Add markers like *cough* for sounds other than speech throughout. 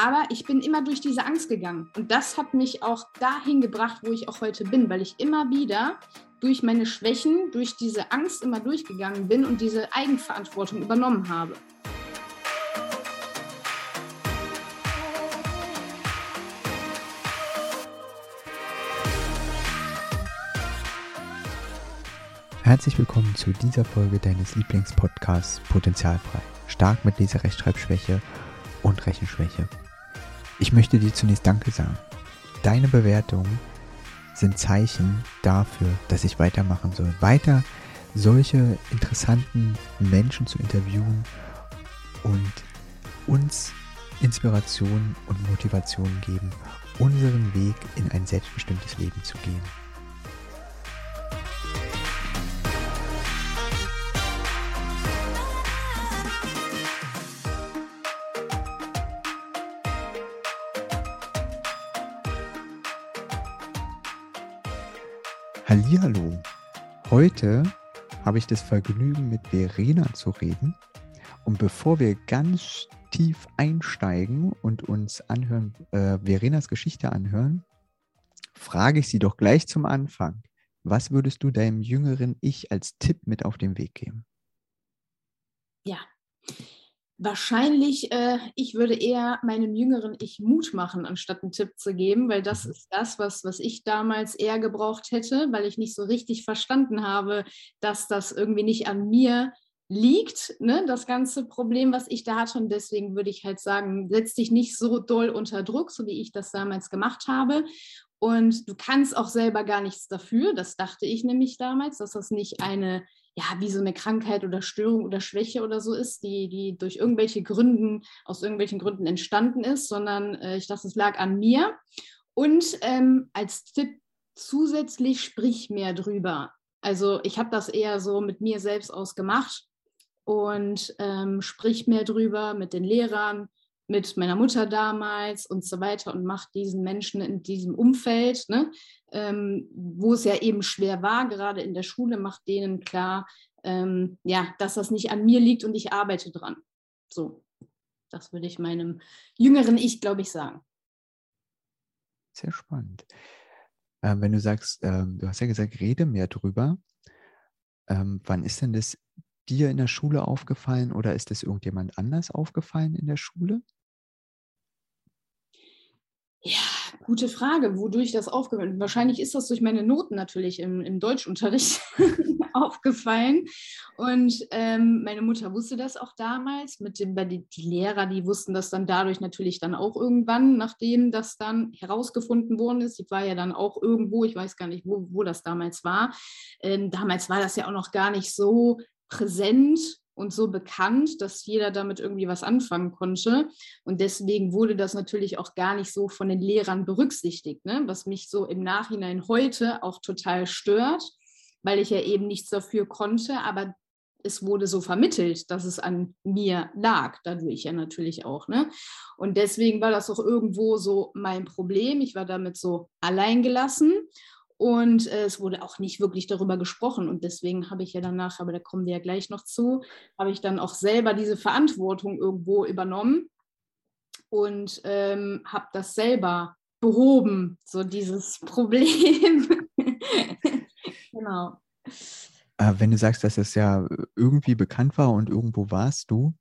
Aber ich bin immer durch diese Angst gegangen. Und das hat mich auch dahin gebracht, wo ich auch heute bin, weil ich immer wieder durch meine Schwächen, durch diese Angst immer durchgegangen bin und diese Eigenverantwortung übernommen habe. Herzlich willkommen zu dieser Folge deines Lieblingspodcasts Potenzialfrei. Stark mit Leserechtschreibschwäche und Rechenschwäche. Ich möchte dir zunächst Danke sagen. Deine Bewertungen sind Zeichen dafür, dass ich weitermachen soll. Weiter solche interessanten Menschen zu interviewen und uns Inspiration und Motivation geben, unseren Weg in ein selbstbestimmtes Leben zu gehen. Hallihallo. Heute habe ich das Vergnügen, mit Verena zu reden. Und bevor wir ganz tief einsteigen und uns anhören, äh, Verenas Geschichte anhören, frage ich sie doch gleich zum Anfang. Was würdest du deinem jüngeren Ich als Tipp mit auf den Weg geben? Ja, Wahrscheinlich, äh, ich würde eher meinem jüngeren Ich Mut machen, anstatt einen Tipp zu geben, weil das mhm. ist das, was, was ich damals eher gebraucht hätte, weil ich nicht so richtig verstanden habe, dass das irgendwie nicht an mir liegt, ne, das ganze Problem, was ich da hatte. Und deswegen würde ich halt sagen, setz dich nicht so doll unter Druck, so wie ich das damals gemacht habe. Und du kannst auch selber gar nichts dafür. Das dachte ich nämlich damals, dass das nicht eine ja, wie so eine Krankheit oder Störung oder Schwäche oder so ist, die, die durch irgendwelche Gründen, aus irgendwelchen Gründen entstanden ist, sondern äh, ich dachte, es lag an mir. Und ähm, als Tipp zusätzlich sprich mehr drüber. Also ich habe das eher so mit mir selbst ausgemacht und ähm, sprich mehr drüber mit den Lehrern, mit meiner Mutter damals und so weiter und macht diesen Menschen in diesem Umfeld, ne, ähm, wo es ja eben schwer war, gerade in der Schule, macht denen klar, ähm, ja, dass das nicht an mir liegt und ich arbeite dran. So, das würde ich meinem jüngeren Ich, glaube ich, sagen. Sehr spannend. Ähm, wenn du sagst, ähm, du hast ja gesagt, rede mehr drüber. Ähm, wann ist denn das dir in der Schule aufgefallen oder ist es irgendjemand anders aufgefallen in der Schule? Ja, gute Frage, wodurch das aufgefallen Wahrscheinlich ist das durch meine Noten natürlich im, im Deutschunterricht *laughs* aufgefallen. Und ähm, meine Mutter wusste das auch damals. Mit dem, die, die Lehrer, die wussten das dann dadurch natürlich dann auch irgendwann, nachdem das dann herausgefunden worden ist. Ich war ja dann auch irgendwo, ich weiß gar nicht, wo, wo das damals war. Ähm, damals war das ja auch noch gar nicht so präsent und so bekannt, dass jeder damit irgendwie was anfangen konnte. Und deswegen wurde das natürlich auch gar nicht so von den Lehrern berücksichtigt, ne? was mich so im Nachhinein heute auch total stört, weil ich ja eben nichts dafür konnte, aber es wurde so vermittelt, dass es an mir lag, dadurch ja natürlich auch. Ne? Und deswegen war das auch irgendwo so mein Problem. Ich war damit so alleingelassen und äh, es wurde auch nicht wirklich darüber gesprochen. Und deswegen habe ich ja danach, aber da kommen wir ja gleich noch zu, habe ich dann auch selber diese Verantwortung irgendwo übernommen und ähm, habe das selber behoben, so dieses *laughs* Problem. *laughs* genau. Äh, wenn du sagst, dass es ja irgendwie bekannt war und irgendwo warst du,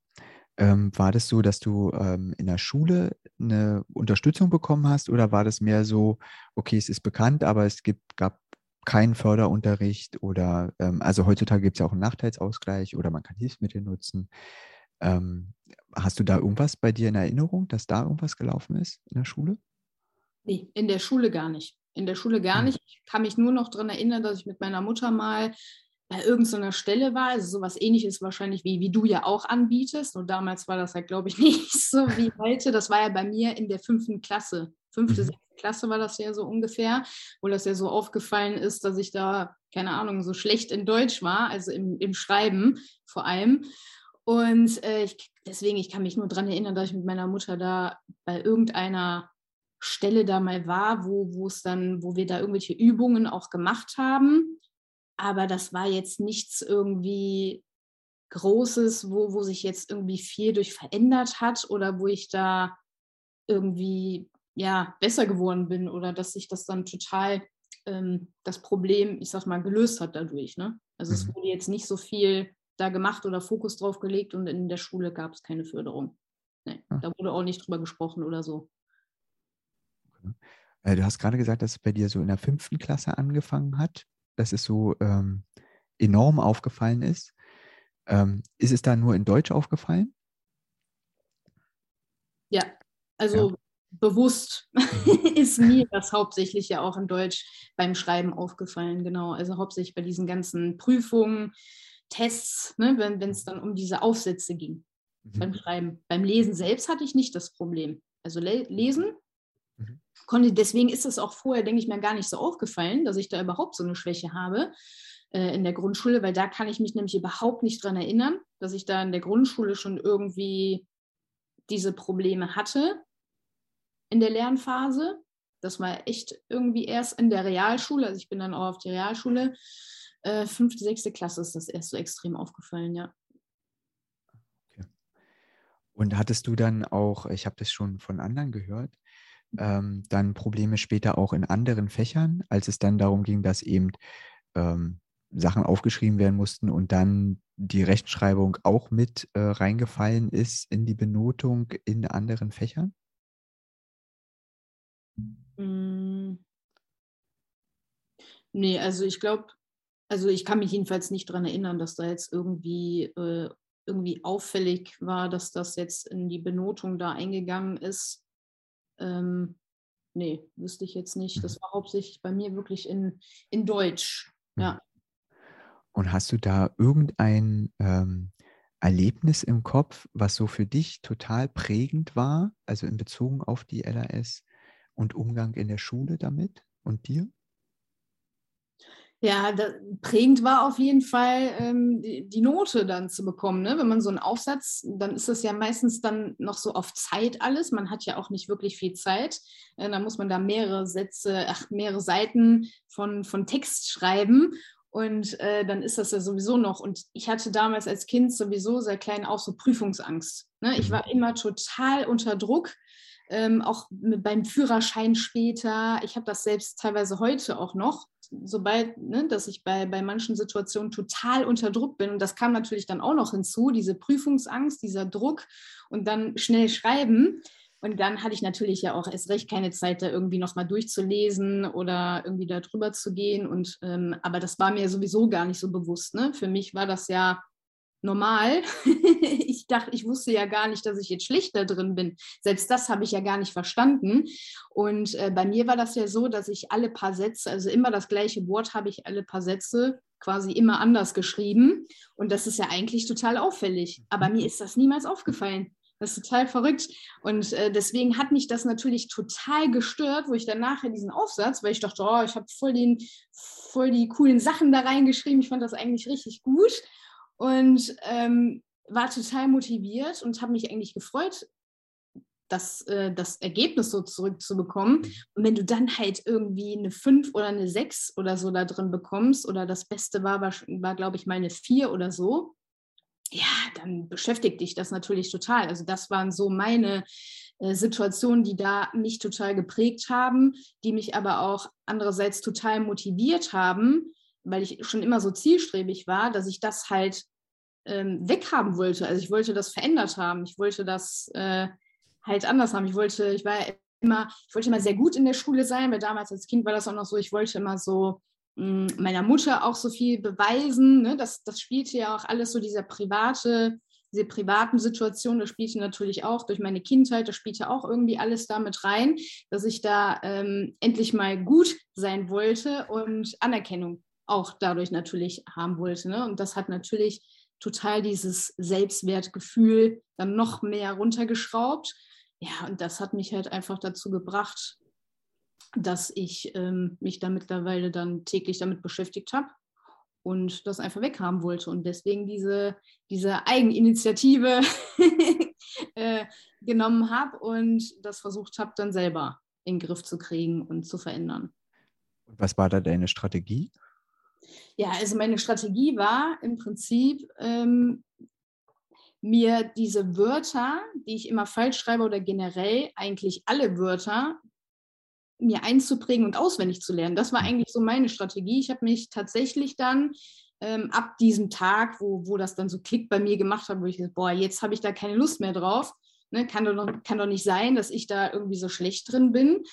ähm, war das so, dass du ähm, in der Schule eine Unterstützung bekommen hast oder war das mehr so, okay, es ist bekannt, aber es gibt, gab keinen Förderunterricht oder, ähm, also heutzutage gibt es ja auch einen Nachteilsausgleich oder man kann Hilfsmittel nutzen. Ähm, hast du da irgendwas bei dir in Erinnerung, dass da irgendwas gelaufen ist in der Schule? Nee, in der Schule gar nicht. In der Schule gar hm. nicht. Ich kann mich nur noch daran erinnern, dass ich mit meiner Mutter mal bei irgendeiner Stelle war, also sowas ähnliches wahrscheinlich wie, wie du ja auch anbietest. Und damals war das ja, glaube ich, *laughs* nicht so wie heute. Das war ja bei mir in der fünften Klasse. Fünfte, mhm. sechste Klasse war das ja so ungefähr, wo das ja so aufgefallen ist, dass ich da, keine Ahnung, so schlecht in Deutsch war, also im, im Schreiben vor allem. Und äh, ich, deswegen, ich kann mich nur daran erinnern, dass ich mit meiner Mutter da bei irgendeiner Stelle da mal war, wo, wo es dann, wo wir da irgendwelche Übungen auch gemacht haben aber das war jetzt nichts irgendwie Großes, wo, wo sich jetzt irgendwie viel durch verändert hat oder wo ich da irgendwie ja besser geworden bin oder dass sich das dann total ähm, das Problem, ich sag mal, gelöst hat dadurch. Ne? Also mhm. es wurde jetzt nicht so viel da gemacht oder Fokus drauf gelegt und in der Schule gab es keine Förderung. Nee, ah. Da wurde auch nicht drüber gesprochen oder so. Okay. Äh, du hast gerade gesagt, dass es bei dir so in der fünften Klasse angefangen hat, dass es so ähm, enorm aufgefallen ist. Ähm, ist es da nur in Deutsch aufgefallen? Ja, also ja. bewusst mhm. *laughs* ist mir das hauptsächlich ja auch in Deutsch beim Schreiben aufgefallen, genau. Also hauptsächlich bei diesen ganzen Prüfungen, Tests, ne, wenn es dann um diese Aufsätze ging mhm. beim Schreiben. Beim Lesen selbst hatte ich nicht das Problem. Also le lesen mhm. Konnte, deswegen ist es auch vorher, denke ich mir, gar nicht so aufgefallen, dass ich da überhaupt so eine Schwäche habe äh, in der Grundschule, weil da kann ich mich nämlich überhaupt nicht dran erinnern, dass ich da in der Grundschule schon irgendwie diese Probleme hatte in der Lernphase. Das war echt irgendwie erst in der Realschule, also ich bin dann auch auf die Realschule, äh, fünfte, sechste Klasse ist das erst so extrem aufgefallen, ja. Und hattest du dann auch, ich habe das schon von anderen gehört, ähm, dann Probleme später auch in anderen Fächern, als es dann darum ging, dass eben ähm, Sachen aufgeschrieben werden mussten und dann die Rechtschreibung auch mit äh, reingefallen ist in die Benotung in anderen Fächern? Hm. Nee, also ich glaube, also ich kann mich jedenfalls nicht daran erinnern, dass da jetzt irgendwie, äh, irgendwie auffällig war, dass das jetzt in die Benotung da eingegangen ist. Ähm, nee, wüsste ich jetzt nicht. Das mhm. war hauptsächlich bei mir wirklich in, in Deutsch. Mhm. Ja. Und hast du da irgendein ähm, Erlebnis im Kopf, was so für dich total prägend war, also in Bezug auf die LAS und Umgang in der Schule damit und dir? Ja, da, prägend war auf jeden Fall ähm, die, die, Note dann zu bekommen. Ne? Wenn man so einen Aufsatz, dann ist das ja meistens dann noch so auf Zeit alles. Man hat ja auch nicht wirklich viel Zeit. Äh, dann muss man da mehrere Sätze, ach, mehrere Seiten von, von Text schreiben. Und äh, dann ist das ja sowieso noch. Und ich hatte damals als Kind sowieso sehr klein auch so Prüfungsangst. Ne? Ich war immer total unter Druck. Ähm, auch beim Führerschein später. Ich habe das selbst teilweise heute auch noch sobald, ne, dass ich bei, bei manchen Situationen total unter Druck bin. Und das kam natürlich dann auch noch hinzu, diese Prüfungsangst, dieser Druck und dann schnell schreiben. Und dann hatte ich natürlich ja auch erst recht keine Zeit, da irgendwie nochmal durchzulesen oder irgendwie da drüber zu gehen. Und ähm, aber das war mir sowieso gar nicht so bewusst. Ne? Für mich war das ja normal. *laughs* ich dachte, ich wusste ja gar nicht, dass ich jetzt schlecht da drin bin. Selbst das habe ich ja gar nicht verstanden. Und äh, bei mir war das ja so, dass ich alle paar Sätze, also immer das gleiche Wort habe ich alle paar Sätze quasi immer anders geschrieben. Und das ist ja eigentlich total auffällig. Aber mir ist das niemals aufgefallen. Das ist total verrückt. Und äh, deswegen hat mich das natürlich total gestört, wo ich dann nachher diesen Aufsatz, weil ich dachte, oh, ich habe voll, voll die coolen Sachen da reingeschrieben. Ich fand das eigentlich richtig gut und ähm, war total motiviert und habe mich eigentlich gefreut, das, äh, das Ergebnis so zurückzubekommen. Und wenn du dann halt irgendwie eine 5 oder eine 6 oder so da drin bekommst, oder das Beste war, war, war glaube ich, mal eine 4 oder so, ja, dann beschäftigt dich das natürlich total. Also das waren so meine äh, Situationen, die da mich total geprägt haben, die mich aber auch andererseits total motiviert haben, weil ich schon immer so zielstrebig war, dass ich das halt ähm, weghaben wollte. Also ich wollte das verändert haben. Ich wollte das äh, halt anders haben. Ich wollte, ich war immer, ich wollte immer sehr gut in der Schule sein, weil damals als Kind war das auch noch so, ich wollte immer so mh, hm, meiner Mutter auch so viel beweisen. Ne? Das, das spielte ja auch alles so dieser private, diese privaten Situationen, das spielte natürlich auch durch meine Kindheit, das spielte auch irgendwie alles damit rein, dass ich da ähm, endlich mal gut sein wollte und Anerkennung auch dadurch natürlich haben wollte. Ne? Und das hat natürlich total dieses Selbstwertgefühl dann noch mehr runtergeschraubt. Ja, und das hat mich halt einfach dazu gebracht, dass ich ähm, mich da mittlerweile dann täglich damit beschäftigt habe und das einfach weghaben wollte und deswegen diese, diese Eigeninitiative *laughs* äh, genommen habe und das versucht habe, dann selber in den Griff zu kriegen und zu verändern. Und was war da deine Strategie? Ja, also meine Strategie war im Prinzip, ähm, mir diese Wörter, die ich immer falsch schreibe oder generell eigentlich alle Wörter, mir einzuprägen und auswendig zu lernen. Das war mhm. eigentlich so meine Strategie. Ich habe mich tatsächlich dann ähm, ab diesem Tag, wo, wo das dann so Klick bei mir gemacht hat, wo ich gesagt, boah, jetzt habe ich da keine Lust mehr drauf. Ne, kann, doch, kann doch nicht sein, dass ich da irgendwie so schlecht drin bin.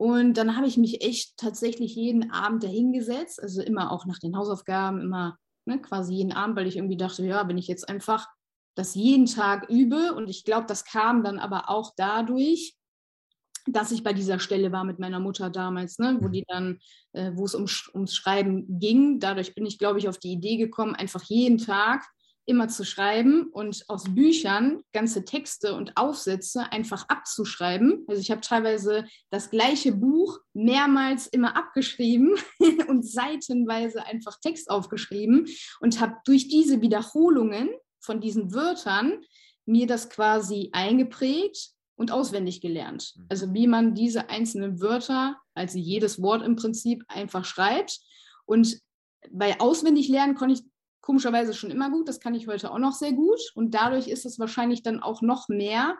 Und dann habe ich mich echt tatsächlich jeden Abend dahingesetzt, also immer auch nach den Hausaufgaben, immer ne, quasi jeden Abend, weil ich irgendwie dachte, ja, wenn ich jetzt einfach das jeden Tag übe und ich glaube, das kam dann aber auch dadurch, dass ich bei dieser Stelle war mit meiner Mutter damals, ne, wo mhm. die dann, äh, wo es um, ums Schreiben ging. Dadurch bin ich, glaube ich, auf die Idee gekommen, einfach jeden Tag immer zu schreiben und aus Büchern ganze Texte und Aufsätze einfach abzuschreiben. Also ich habe teilweise das gleiche Buch mehrmals immer abgeschrieben *laughs* und seitenweise einfach Text aufgeschrieben und habe durch diese Wiederholungen von diesen Wörtern mir das quasi eingeprägt und auswendig gelernt. Mhm. Also wie man diese einzelnen Wörter, also jedes Wort im Prinzip einfach schreibt. Und bei auswendig lernen konnte ich komischerweise schon immer gut, das kann ich heute auch noch sehr gut. Und dadurch ist es wahrscheinlich dann auch noch mehr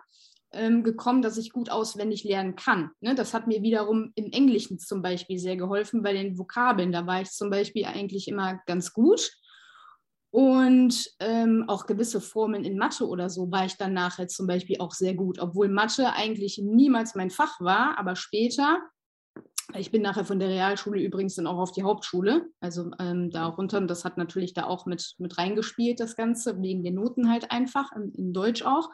ähm, gekommen, dass ich gut auswendig lernen kann. Ne? Das hat mir wiederum im Englischen zum Beispiel sehr geholfen bei den Vokabeln. Da war ich zum Beispiel eigentlich immer ganz gut. Und ähm, auch gewisse Formen in Mathe oder so war ich dann nachher zum Beispiel auch sehr gut, obwohl Mathe eigentlich niemals mein Fach war, aber später ich bin nachher von der Realschule übrigens dann auch auf die Hauptschule, also ähm, da runter. Und das hat natürlich da auch mit, mit reingespielt, das Ganze, wegen den Noten halt einfach, in, in Deutsch auch.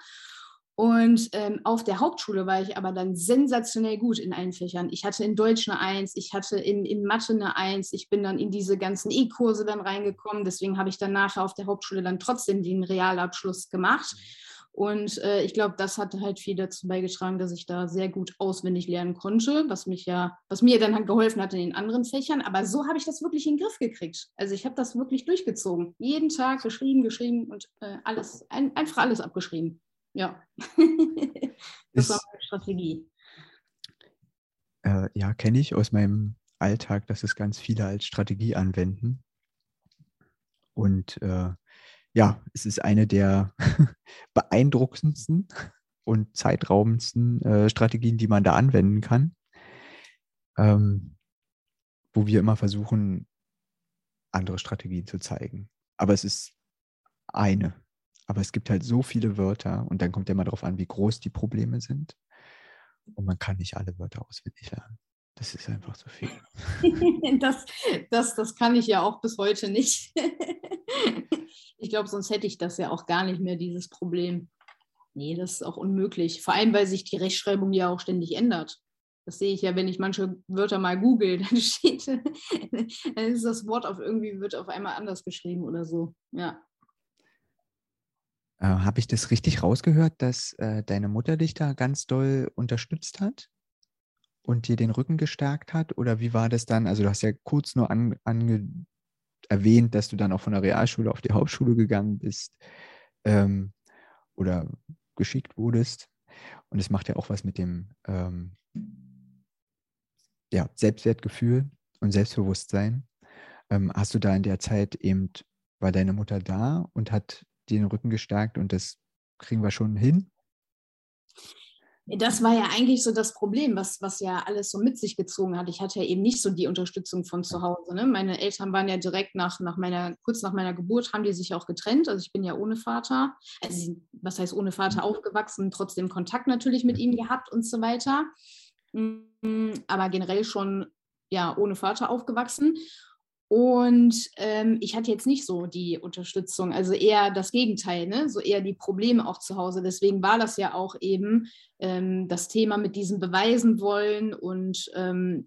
Und ähm, auf der Hauptschule war ich aber dann sensationell gut in allen Fächern. Ich hatte in Deutsch eine Eins, ich hatte in, in Mathe eine Eins, ich bin dann in diese ganzen E-Kurse dann reingekommen. Deswegen habe ich dann nachher auf der Hauptschule dann trotzdem den Realabschluss gemacht. Und äh, ich glaube, das hat halt viel dazu beigetragen, dass ich da sehr gut auswendig lernen konnte, was mich ja, was mir dann halt geholfen hat in den anderen Fächern. Aber so habe ich das wirklich in den Griff gekriegt. Also ich habe das wirklich durchgezogen. Jeden Tag geschrieben, geschrieben und äh, alles, ein, einfach alles abgeschrieben. Ja. *laughs* das war meine Strategie. Äh, ja, kenne ich aus meinem Alltag, dass es ganz viele als Strategie anwenden. Und äh, ja, es ist eine der *laughs* beeindruckendsten und zeitraubendsten äh, Strategien, die man da anwenden kann. Ähm, wo wir immer versuchen, andere Strategien zu zeigen. Aber es ist eine. Aber es gibt halt so viele Wörter und dann kommt ja mal darauf an, wie groß die Probleme sind. Und man kann nicht alle Wörter auswendig lernen. Das ist einfach zu viel. *laughs* das, das, das kann ich ja auch bis heute nicht. *laughs* Ich glaube, sonst hätte ich das ja auch gar nicht mehr, dieses Problem. Nee, das ist auch unmöglich. Vor allem, weil sich die Rechtschreibung ja auch ständig ändert. Das sehe ich ja, wenn ich manche Wörter mal google, *laughs* dann steht, dann ist das Wort auf irgendwie, wird auf einmal anders geschrieben oder so. Ja. Äh, Habe ich das richtig rausgehört, dass äh, deine Mutter dich da ganz doll unterstützt hat und dir den Rücken gestärkt hat? Oder wie war das dann? Also du hast ja kurz nur an, ange, erwähnt, dass du dann auch von der Realschule auf die Hauptschule gegangen bist ähm, oder geschickt wurdest. Und es macht ja auch was mit dem ähm, ja, Selbstwertgefühl und Selbstbewusstsein. Ähm, hast du da in der Zeit eben, war deine Mutter da und hat dir den Rücken gestärkt und das kriegen wir schon hin? Das war ja eigentlich so das Problem, was, was ja alles so mit sich gezogen hat. Ich hatte ja eben nicht so die Unterstützung von zu Hause. Ne? Meine Eltern waren ja direkt nach, nach meiner, kurz nach meiner Geburt, haben die sich auch getrennt. Also ich bin ja ohne Vater, also was heißt ohne Vater aufgewachsen, trotzdem Kontakt natürlich mit ihm gehabt und so weiter. Mm, aber generell schon ja ohne Vater aufgewachsen. Und ähm, ich hatte jetzt nicht so die Unterstützung, also eher das Gegenteil, ne? so eher die Probleme auch zu Hause. Deswegen war das ja auch eben ähm, das Thema mit diesem Beweisen wollen und ähm,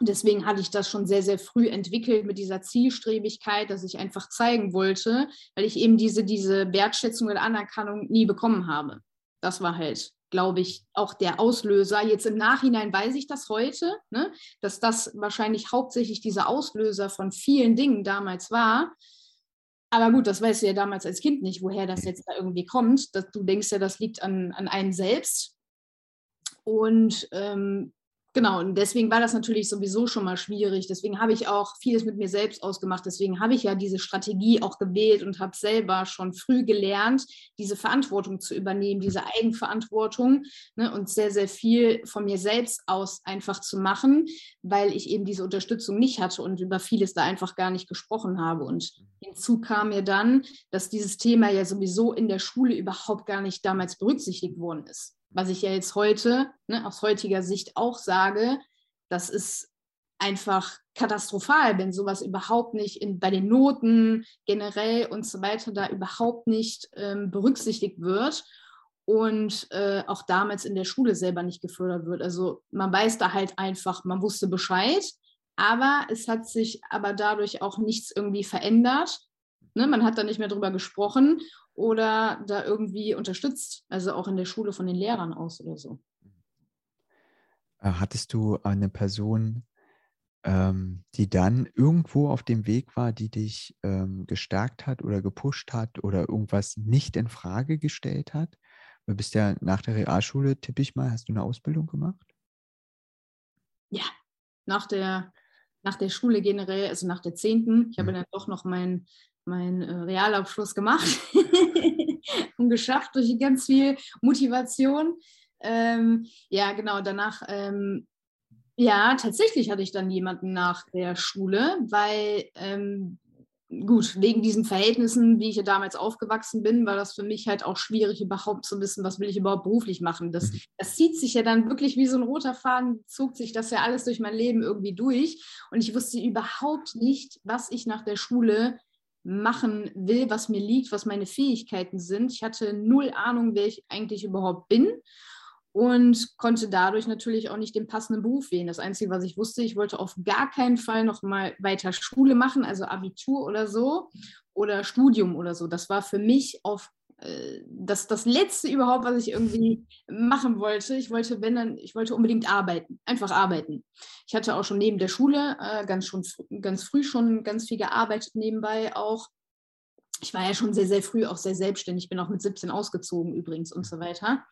deswegen hatte ich das schon sehr, sehr früh entwickelt mit dieser Zielstrebigkeit, dass ich einfach zeigen wollte, weil ich eben diese, diese Wertschätzung oder Anerkennung nie bekommen habe. Das war halt glaube ich, auch der Auslöser. Jetzt im Nachhinein weiß ich das heute, ne, dass das wahrscheinlich hauptsächlich dieser Auslöser von vielen Dingen damals war. Aber gut, das weißt du ja damals als Kind nicht, woher das jetzt da irgendwie kommt. Dass du denkst ja, das liegt an, an einem selbst. Und ähm, genau, und deswegen war das natürlich sowieso schon mal schwierig. Deswegen habe ich auch vieles mit mir selbst ausgemacht. Deswegen habe ich ja diese Strategie auch gewählt und habe selber schon früh gelernt, diese Verantwortung zu übernehmen, diese Eigenverantwortung ne, und sehr, sehr viel von mir selbst aus einfach zu machen, weil ich eben diese Unterstützung nicht hatte und über vieles da einfach gar nicht gesprochen habe. Und hinzu kam mir dann, dass dieses Thema ja sowieso in der Schule überhaupt gar nicht damals berücksichtigt worden ist was ich ja jetzt heute ne, aus heutiger Sicht auch sage, das ist einfach katastrophal, wenn sowas überhaupt nicht in, bei den Noten generell und so weiter da überhaupt nicht ähm, berücksichtigt wird und äh, auch damals in der Schule selber nicht gefördert wird. Also man weiß da halt einfach, man wusste Bescheid, aber es hat sich aber dadurch auch nichts irgendwie verändert. Ne, man hat da nicht mehr drüber gesprochen oder da irgendwie unterstützt, also auch in der Schule von den Lehrern aus oder so. Äh, hattest du eine Person, ähm, die dann irgendwo auf dem Weg war, die dich ähm, gestärkt hat oder gepusht hat oder irgendwas nicht in Frage gestellt hat? Du bist ja nach der Realschule, tippe ich mal, hast du eine Ausbildung gemacht? Ja, nach der, nach der Schule generell, also nach der 10. Ich habe hm. dann doch noch mein meinen äh, Realabschluss gemacht *laughs* und geschafft durch ganz viel Motivation. Ähm, ja, genau, danach, ähm, ja, tatsächlich hatte ich dann jemanden nach der Schule, weil, ähm, gut, wegen diesen Verhältnissen, wie ich ja damals aufgewachsen bin, war das für mich halt auch schwierig, überhaupt zu wissen, was will ich überhaupt beruflich machen. Das, mhm. das zieht sich ja dann wirklich wie so ein roter Faden, zog sich das ja alles durch mein Leben irgendwie durch. Und ich wusste überhaupt nicht, was ich nach der Schule machen will, was mir liegt, was meine Fähigkeiten sind. Ich hatte null Ahnung, wer ich eigentlich überhaupt bin und konnte dadurch natürlich auch nicht den passenden Beruf wählen. Das Einzige, was ich wusste, ich wollte auf gar keinen Fall noch mal weiter Schule machen, also Abitur oder so oder Studium oder so. Das war für mich auf das, das Letzte überhaupt, was ich irgendwie machen wollte. Ich wollte, wenn dann, ich wollte unbedingt arbeiten, einfach arbeiten. Ich hatte auch schon neben der Schule äh, ganz, schon, ganz früh schon ganz viel gearbeitet nebenbei auch. Ich war ja schon sehr, sehr früh auch sehr selbstständig, bin auch mit 17 ausgezogen übrigens und so weiter.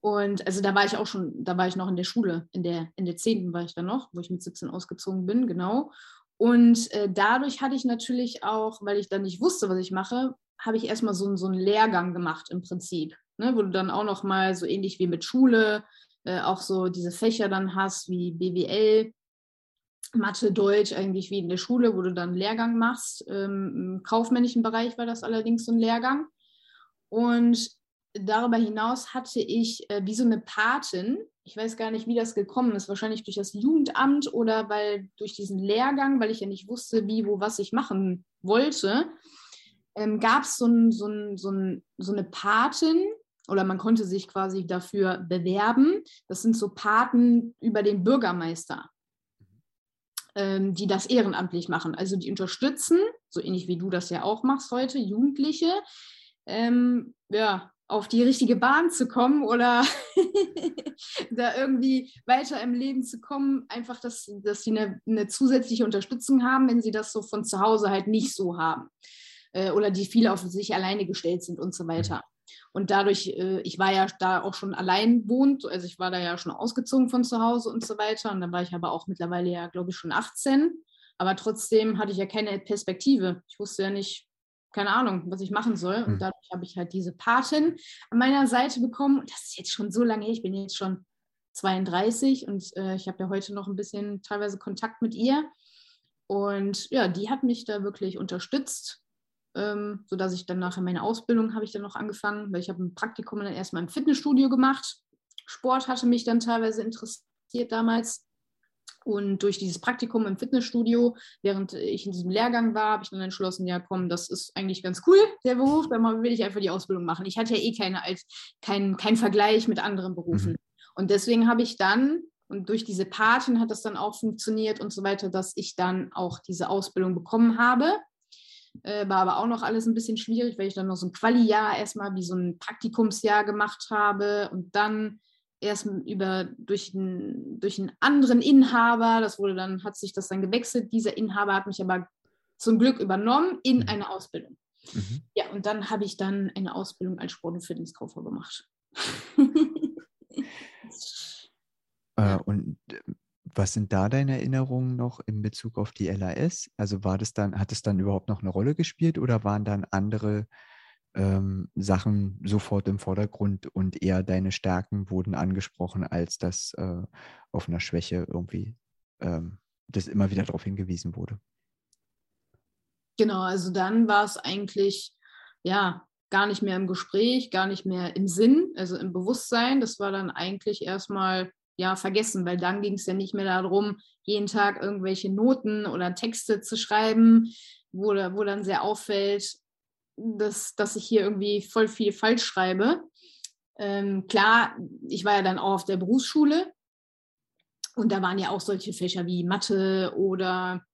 Und also da war ich auch schon, da war ich noch in der Schule, in der, in der 10. war ich dann noch, wo ich mit 17 ausgezogen bin, genau. Und äh, dadurch hatte ich natürlich auch, weil ich dann nicht wusste, was ich mache, habe ich erstmal so, so einen Lehrgang gemacht im Prinzip, ne, wo du dann auch noch mal so ähnlich wie mit Schule äh, auch so diese Fächer dann hast wie BWL, Mathe, Deutsch, eigentlich wie in der Schule, wo du dann einen Lehrgang machst. Ähm, Im kaufmännischen Bereich war das allerdings so ein Lehrgang. Und darüber hinaus hatte ich äh, wie so eine Patin, ich weiß gar nicht, wie das gekommen ist, wahrscheinlich durch das Jugendamt oder weil durch diesen Lehrgang, weil ich ja nicht wusste, wie, wo, was ich machen wollte, ähm, gab es so, ein, so, ein, so, ein, so eine Patin oder man konnte sich quasi dafür bewerben. Das sind so Paten über den Bürgermeister, ähm, die das ehrenamtlich machen. Also die unterstützen, so ähnlich wie du das ja auch machst heute, Jugendliche, ähm, ja, auf die richtige Bahn zu kommen oder *laughs* da irgendwie weiter im Leben zu kommen, einfach, dass, dass sie eine, eine zusätzliche Unterstützung haben, wenn sie das so von zu Hause halt nicht so haben äh, oder die viel auf sich alleine gestellt sind und so weiter. Mhm. Und dadurch, äh, ich war ja da auch schon allein wohnt, also ich war da ja schon ausgezogen von zu Hause und so weiter. Und dann war ich aber auch mittlerweile ja, glaube ich, schon 18. Aber trotzdem hatte ich ja keine Perspektive. Ich wusste ja nicht, keine Ahnung, was ich machen soll. Und mhm. dadurch habe ich halt diese Patin an meiner Seite bekommen. Und das ist jetzt schon so lange her. Ich bin jetzt schon 32 und äh, ich habe ja heute noch ein bisschen teilweise Kontakt mit ihr. Und ja, die hat mich da wirklich unterstützt ähm, sodass ich dann nachher meine Ausbildung habe ich dann noch angefangen, weil ich habe ein Praktikum dann erstmal im Fitnessstudio gemacht. Sport hatte mich dann teilweise interessiert damals. Und durch dieses Praktikum im Fitnessstudio, während ich in diesem Lehrgang war, habe ich dann entschlossen, ja komm, das ist eigentlich ganz cool, der Beruf, dann will ich einfach die Ausbildung machen. Ich hatte ja eh keine, keinen kein Vergleich mit anderen Berufen. Mhm. Und deswegen habe ich dann, und durch diese Paten hat das dann auch funktioniert und so weiter, dass ich dann auch diese Ausbildung bekommen habe. Äh, war aber auch noch alles ein bisschen schwierig, weil ich dann noch so ein Quali-Jahr erstmal wie so ein Praktikumsjahr gemacht habe und dann erst über durch, ein, durch einen anderen Inhaber, das wurde dann, hat sich das dann gewechselt. Dieser Inhaber hat mich aber zum Glück übernommen in mhm. eine Ausbildung. Mhm. Ja, und dann habe ich dann eine Ausbildung als Sport- und Fitnesskaufer gemacht. *laughs* Äh, und äh, was sind da deine Erinnerungen noch in Bezug auf die LAS? Also war das dann, hat es dann überhaupt noch eine Rolle gespielt oder waren dann andere ähm, Sachen sofort im Vordergrund und eher deine Stärken wurden angesprochen, als dass äh, auf einer Schwäche irgendwie ähm, das immer wieder darauf hingewiesen wurde? Genau, also dann war es eigentlich, ja, gar nicht mehr im Gespräch, gar nicht mehr im Sinn, also im Bewusstsein. Das war dann eigentlich erstmal ja vergessen, weil dann ging es ja nicht mehr darum, jeden Tag irgendwelche Noten oder Texte zu schreiben, wo, wo dann sehr auffällt, dass, dass ich hier irgendwie voll viel falsch schreibe. Ähm, klar, ich war ja dann auch auf der Berufsschule und da waren ja auch solche Fächer wie Mathe oder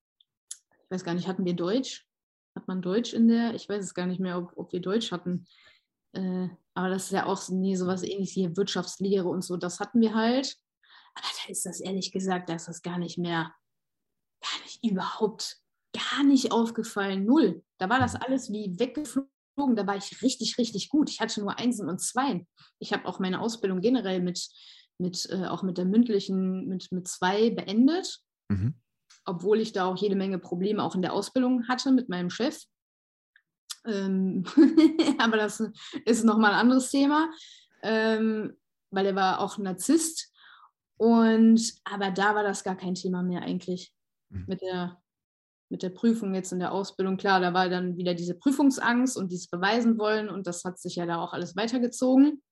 ich weiß gar nicht, hatten wir Deutsch? Hat man Deutsch in der? Ich weiß es gar nicht mehr, ob, ob wir Deutsch hatten. Äh, aber das ist ja auch nee, sowas ähnliches wie Wirtschaftslehre und so, das hatten wir halt. Aber da ist das ehrlich gesagt, da ist das gar nicht mehr, gar nicht überhaupt, gar nicht aufgefallen. Null. Da war das alles wie weggeflogen. Da war ich richtig, richtig gut. Ich hatte nur Einsen und Zweien. Ich habe auch meine Ausbildung generell mit, mit äh, auch mit der mündlichen, mit, mit zwei beendet. Mhm. Obwohl ich da auch jede Menge Probleme auch in der Ausbildung hatte mit meinem Chef. Ähm, *laughs* aber das ist nochmal ein anderes Thema, ähm, weil er war auch Narzisst und aber da war das gar kein Thema mehr eigentlich mhm. mit der mit der Prüfung jetzt in der Ausbildung. Klar, da war dann wieder diese Prüfungsangst und dieses Beweisen wollen und das hat sich ja da auch alles weitergezogen.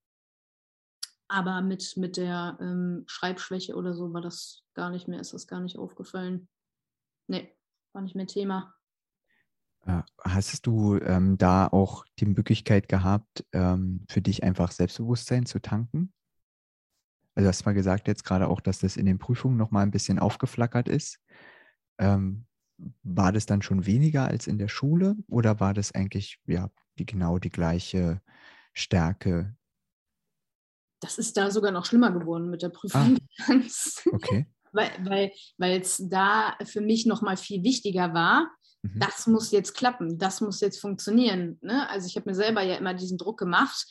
Aber mit, mit der ähm, Schreibschwäche oder so war das gar nicht mehr, ist das gar nicht aufgefallen. Nee, war nicht mehr Thema. Äh, hast du ähm, da auch die Möglichkeit gehabt, ähm, für dich einfach Selbstbewusstsein zu tanken? Also du hast mal gesagt jetzt gerade auch, dass das in den Prüfungen nochmal ein bisschen aufgeflackert ist. Ähm, war das dann schon weniger als in der Schule oder war das eigentlich ja die, genau die gleiche Stärke? Das ist da sogar noch schlimmer geworden mit der Prüfung. Ah, *laughs* okay. weil weil es da für mich nochmal viel wichtiger war, mhm. das muss jetzt klappen, das muss jetzt funktionieren. Ne? Also ich habe mir selber ja immer diesen Druck gemacht,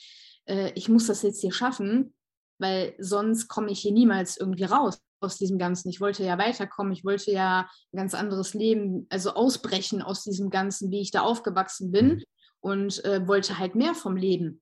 äh, ich muss das jetzt hier schaffen weil sonst komme ich hier niemals irgendwie raus aus diesem Ganzen. Ich wollte ja weiterkommen, ich wollte ja ein ganz anderes Leben, also ausbrechen aus diesem Ganzen, wie ich da aufgewachsen bin mhm. und äh, wollte halt mehr vom Leben.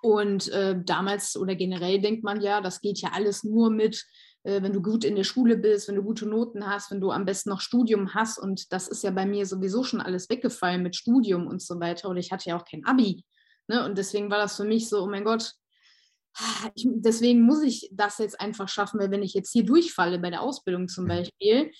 Und äh, damals oder generell denkt man ja, das geht ja alles nur mit, äh, wenn du gut in der Schule bist, wenn du gute Noten hast, wenn du am besten noch Studium hast. Und das ist ja bei mir sowieso schon alles weggefallen mit Studium und so weiter. Oder ich hatte ja auch kein Abi. Ne? Und deswegen war das für mich so, oh mein Gott, ich, deswegen muss ich das jetzt einfach schaffen, weil wenn ich jetzt hier durchfalle bei der Ausbildung zum mhm. Beispiel,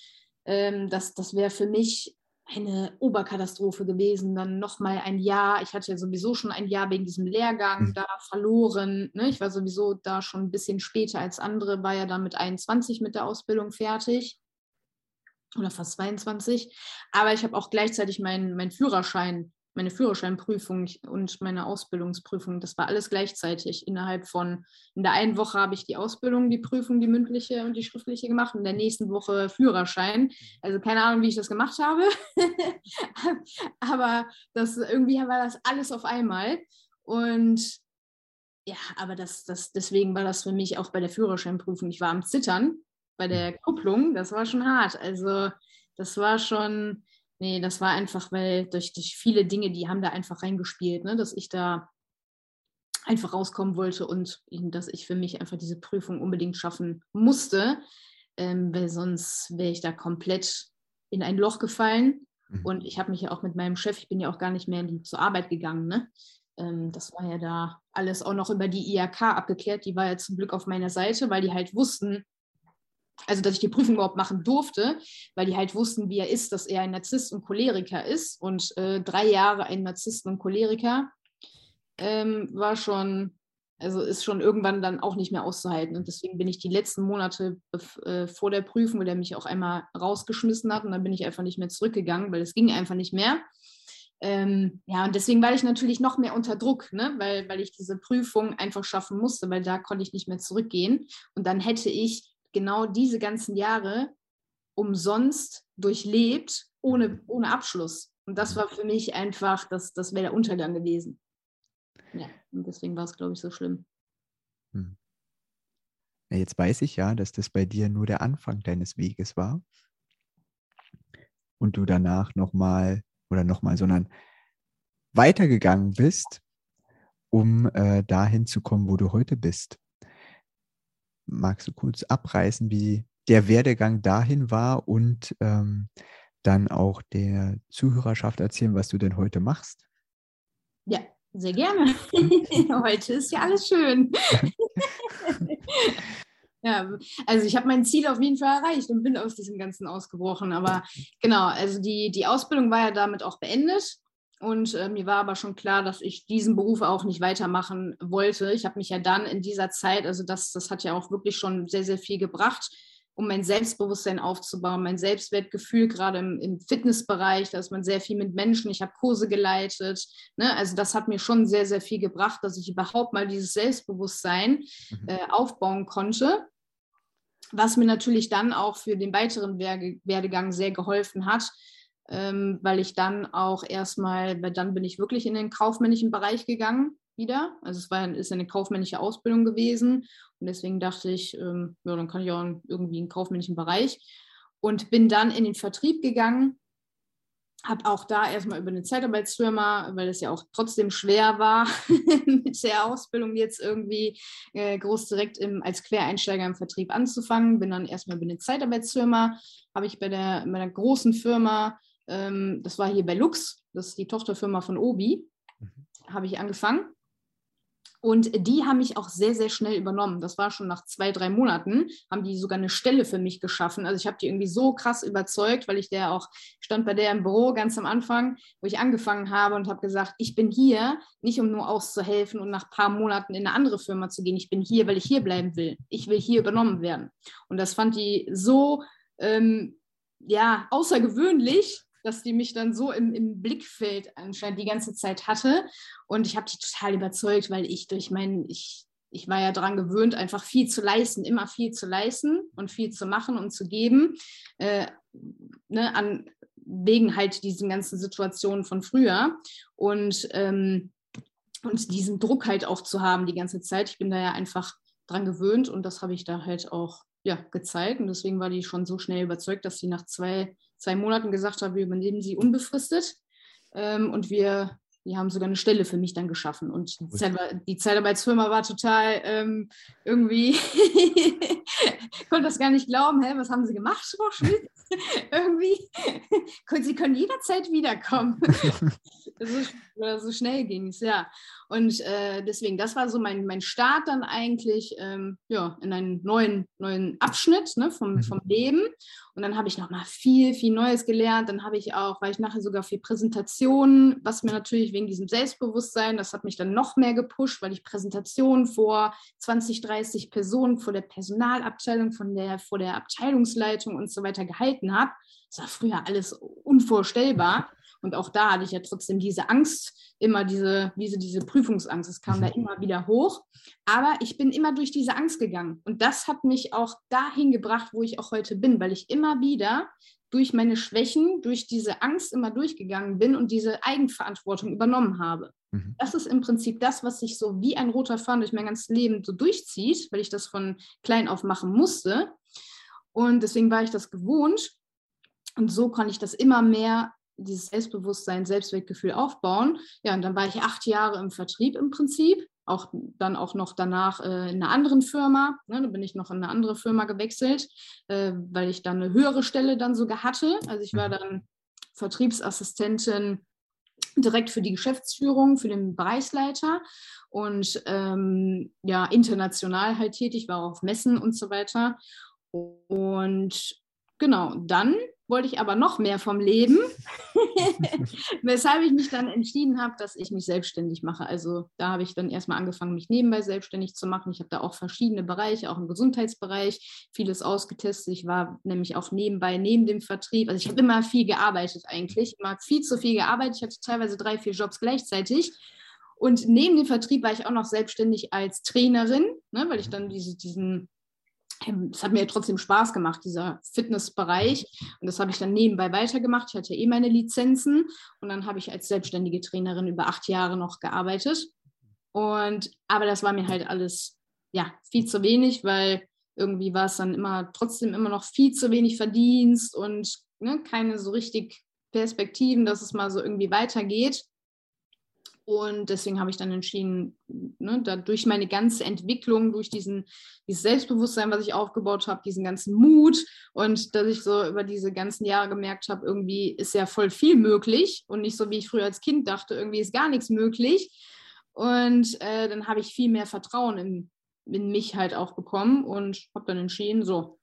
ähm, das, das wäre für mich eine Oberkatastrophe gewesen. Dann nochmal ein Jahr. Ich hatte ja sowieso schon ein Jahr wegen diesem Lehrgang mhm. da verloren. Ne? Ich war sowieso da schon ein bisschen später als andere, war ja dann mit 21 mit der Ausbildung fertig. Oder fast 22. Aber ich habe auch gleichzeitig meinen mein Führerschein meine Führerscheinprüfung und meine Ausbildungsprüfung, das war alles gleichzeitig. Innerhalb von, in der einen Woche habe ich die Ausbildung, die Prüfung, die mündliche und die schriftliche gemacht, in der nächsten Woche Führerschein. Also keine Ahnung, wie ich das gemacht habe. *laughs* Aber das, irgendwie war das alles auf einmal. Und ja, aber das, das, deswegen war das für mich auch bei der Führerscheinprüfung, ich war am Zittern bei der Kupplung, das war schon hart. Also das war schon, Nee, das war einfach, weil durch, durch viele Dinge, die haben da einfach reingespielt, ne, dass ich da einfach rauskommen wollte und dass ich für mich einfach diese Prüfung unbedingt schaffen musste, ähm, weil sonst wäre ich da komplett in ein Loch gefallen. Mhm. Und ich habe mich ja auch mit meinem Chef, ich bin ja auch gar nicht mehr zur Arbeit gegangen. Ne? Ähm, das war ja da alles auch noch über die IAK abgeklärt. Die war ja zum Glück auf meiner Seite, weil die halt wussten, also dass ich die Prüfung überhaupt machen durfte, weil die halt wussten, wie er ist, dass er ein Narzisst und Choleriker ist. Und äh, drei Jahre ein Narzisst und Choleriker ähm, war schon, also ist schon irgendwann dann auch nicht mehr auszuhalten. Und deswegen bin ich die letzten Monate äh, vor der Prüfung, wo der mich auch einmal rausgeschmissen hat und dann bin ich einfach nicht mehr zurückgegangen, weil es ging einfach nicht mehr. Ähm, ja, und deswegen war ich natürlich noch mehr unter Druck, ne? weil, weil ich diese Prüfung einfach schaffen musste, weil da konnte ich nicht mehr zurückgehen. Und dann hätte ich genau diese ganzen Jahre umsonst durchlebt, ohne, mhm. ohne Abschluss. Und das war für mich einfach, das, das wäre der Untergang gewesen. Ja, und deswegen war es, glaube ich, so schlimm. Hm. Jetzt weiß ich ja, dass das bei dir nur der Anfang deines Weges war und du danach nochmal oder nochmal, sondern weitergegangen bist, um äh, dahin zu kommen, wo du heute bist. Magst du kurz abreißen, wie der Werdegang dahin war und ähm, dann auch der Zuhörerschaft erzählen, was du denn heute machst? Ja, sehr gerne. *laughs* heute ist ja alles schön. *laughs* Ja, also ich habe mein Ziel auf jeden Fall erreicht und bin aus diesem Ganzen ausgebrochen. Aber genau, also die, die Ausbildung war ja damit auch beendet. Und äh, mir war aber schon klar, dass ich diesen Beruf auch nicht weitermachen wollte. Ich habe mich ja dann in dieser Zeit, also das, das hat ja auch wirklich schon sehr, sehr viel gebracht, um mein Selbstbewusstsein aufzubauen, mein Selbstwertgefühl, gerade im, im Fitnessbereich, da ist man sehr viel mit Menschen, ich habe Kurse geleitet. Ne? Also das hat mir schon sehr, sehr viel gebracht, dass ich überhaupt mal dieses Selbstbewusstsein mhm. äh, aufbauen konnte. Was mir natürlich dann auch für den weiteren Werdegang sehr geholfen hat, ähm, weil ich dann auch erstmal, weil dann bin ich wirklich in den kaufmännischen Bereich gegangen wieder. Also es war, ist eine kaufmännische Ausbildung gewesen und deswegen dachte ich, ähm, ja, dann kann ich auch irgendwie einen kaufmännischen Bereich und bin dann in den Vertrieb gegangen. Habe auch da erstmal über eine Zeitarbeitsfirma, weil es ja auch trotzdem schwer war, *laughs* mit der Ausbildung jetzt irgendwie äh, groß direkt im, als Quereinsteiger im Vertrieb anzufangen. Bin dann erstmal über eine Zeitarbeitsfirma, habe ich bei der, bei der großen Firma, ähm, das war hier bei Lux, das ist die Tochterfirma von Obi, mhm. habe ich angefangen und die haben mich auch sehr, sehr schnell übernommen. Das war schon nach zwei, drei Monaten, haben die sogar eine Stelle für mich geschaffen. Also ich habe die irgendwie so krass überzeugt, weil ich der auch stand bei der im Büro ganz am Anfang, wo ich angefangen habe und habe gesagt, ich bin hier nicht, um nur auszuhelfen und nach ein paar Monaten in eine andere Firma zu gehen. Ich bin hier, weil ich hier bleiben will. Ich will hier übernommen werden. Und das fand die so ähm, ja, außergewöhnlich, dass die mich dann so im, im Blickfeld anscheinend die ganze Zeit hatte. Und ich habe die total überzeugt, weil ich durch meinen, ich, ich war ja daran gewöhnt, einfach viel zu leisten, immer viel zu leisten und viel zu machen und zu geben. Äh, ne, an, wegen halt diesen ganzen Situationen von früher. Und, ähm, und diesen Druck halt auch zu haben die ganze Zeit. Ich bin da ja einfach dran gewöhnt und das habe ich da halt auch ja, gezeigt. Und deswegen war die schon so schnell überzeugt, dass sie nach zwei zwei Monaten gesagt habe, wir übernehmen sie unbefristet. Ähm, und wir, die haben sogar eine Stelle für mich dann geschaffen. Und die Zeitarbeitsfirma war total ähm, irgendwie, *laughs* konnte das gar nicht glauben, hä, was haben sie gemacht, Frau Schmidt? *laughs* irgendwie, *laughs* sie können jederzeit wiederkommen. so, so schnell ging es, ja. Und äh, deswegen, das war so mein, mein Start dann eigentlich ähm, ja, in einen neuen, neuen Abschnitt ne, vom, mhm. vom Leben. Und dann habe ich nochmal viel, viel Neues gelernt. Dann habe ich auch, war ich nachher sogar für Präsentationen, was mir natürlich wegen diesem Selbstbewusstsein, das hat mich dann noch mehr gepusht, weil ich Präsentationen vor 20, 30 Personen, vor der Personalabteilung, von der, vor der Abteilungsleitung und so weiter gehalten habe. Das war früher alles unvorstellbar. Und auch da hatte ich ja trotzdem diese Angst, immer diese, diese, diese Prüfungsangst. Es kam mhm. da immer wieder hoch. Aber ich bin immer durch diese Angst gegangen. Und das hat mich auch dahin gebracht, wo ich auch heute bin, weil ich immer wieder durch meine Schwächen, durch diese Angst immer durchgegangen bin und diese Eigenverantwortung übernommen habe. Mhm. Das ist im Prinzip das, was sich so wie ein roter Faden durch mein ganzes Leben so durchzieht, weil ich das von klein auf machen musste. Und deswegen war ich das gewohnt. Und so kann ich das immer mehr dieses Selbstbewusstsein, Selbstwertgefühl aufbauen. Ja, und dann war ich acht Jahre im Vertrieb im Prinzip, auch dann auch noch danach äh, in einer anderen Firma. Ne, da bin ich noch in eine andere Firma gewechselt, äh, weil ich dann eine höhere Stelle dann sogar hatte. Also ich war mhm. dann Vertriebsassistentin direkt für die Geschäftsführung, für den Bereichsleiter und ähm, ja, international halt tätig, war auf Messen und so weiter. Und genau, dann wollte ich aber noch mehr vom Leben, *laughs* weshalb ich mich dann entschieden habe, dass ich mich selbstständig mache. Also da habe ich dann erstmal angefangen, mich nebenbei selbstständig zu machen. Ich habe da auch verschiedene Bereiche, auch im Gesundheitsbereich, vieles ausgetestet. Ich war nämlich auch nebenbei, neben dem Vertrieb. Also ich habe immer viel gearbeitet eigentlich, immer viel zu viel gearbeitet. Ich hatte teilweise drei, vier Jobs gleichzeitig. Und neben dem Vertrieb war ich auch noch selbstständig als Trainerin, ne, weil ich dann diese, diesen es hat mir trotzdem Spaß gemacht, dieser Fitnessbereich. Und das habe ich dann nebenbei weitergemacht. Ich hatte eh meine Lizenzen und dann habe ich als selbstständige Trainerin über acht Jahre noch gearbeitet. Und aber das war mir halt alles ja viel zu wenig, weil irgendwie war es dann immer trotzdem immer noch viel zu wenig Verdienst und ne, keine so richtig Perspektiven, dass es mal so irgendwie weitergeht. Und deswegen habe ich dann entschieden, ne, da durch meine ganze Entwicklung, durch diesen, dieses Selbstbewusstsein, was ich aufgebaut habe, diesen ganzen Mut und dass ich so über diese ganzen Jahre gemerkt habe, irgendwie ist ja voll viel möglich und nicht so, wie ich früher als Kind dachte, irgendwie ist gar nichts möglich. Und äh, dann habe ich viel mehr Vertrauen in, in mich halt auch bekommen und habe dann entschieden, so,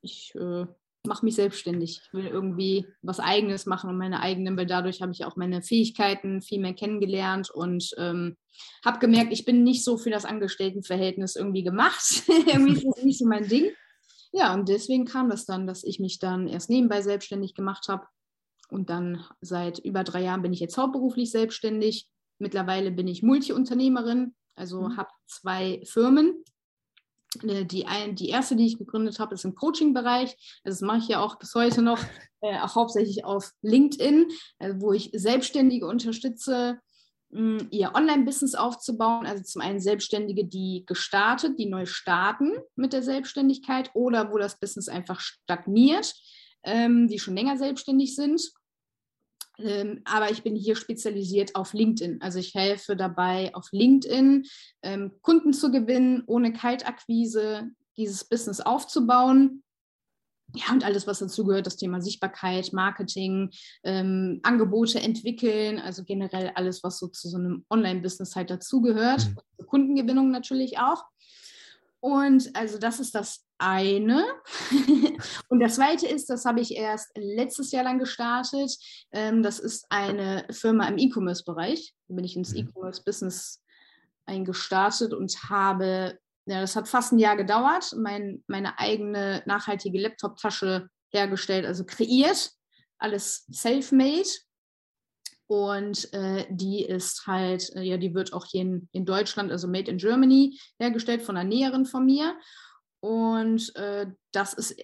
ich äh, mache mich selbstständig. Ich will irgendwie was Eigenes machen und meine eigenen, weil dadurch habe ich auch meine Fähigkeiten viel mehr kennengelernt und ähm, habe gemerkt, ich bin nicht so für das Angestelltenverhältnis irgendwie gemacht. *laughs* irgendwie ist das nicht so mein Ding. Ja, und deswegen kam das dann, dass ich mich dann erst nebenbei selbstständig gemacht habe. Und dann seit über drei Jahren bin ich jetzt hauptberuflich selbstständig. Mittlerweile bin ich Multiunternehmerin, also mhm. habe zwei Firmen, die, ein, die erste, die ich gegründet habe, ist im Coaching-Bereich. Also das mache ich ja auch bis heute noch, *laughs* äh, auch hauptsächlich auf LinkedIn, äh, wo ich Selbstständige unterstütze, mh, ihr Online-Business aufzubauen. Also zum einen Selbstständige, die gestartet, die neu starten mit der Selbstständigkeit oder wo das Business einfach stagniert, ähm, die schon länger selbstständig sind ähm, aber ich bin hier spezialisiert auf LinkedIn. Also ich helfe dabei, auf LinkedIn ähm, Kunden zu gewinnen, ohne Kaltakquise dieses Business aufzubauen. Ja, und alles, was dazugehört, das Thema Sichtbarkeit, Marketing, ähm, Angebote entwickeln, also generell alles, was so zu so einem Online-Business halt dazugehört. Mhm. Kundengewinnung natürlich auch. Und also das ist das eine. *laughs* und das zweite ist, das habe ich erst letztes Jahr lang gestartet. Ähm, das ist eine Firma im E-Commerce-Bereich. Da bin ich ins mhm. E-Commerce-Business eingestartet und habe, ja, das hat fast ein Jahr gedauert, mein, meine eigene nachhaltige Laptop-Tasche hergestellt, also kreiert. Alles self-made. Und äh, die ist halt, äh, ja, die wird auch hier in, in Deutschland, also made in Germany, hergestellt von einer Näherin von mir. Und äh, das ist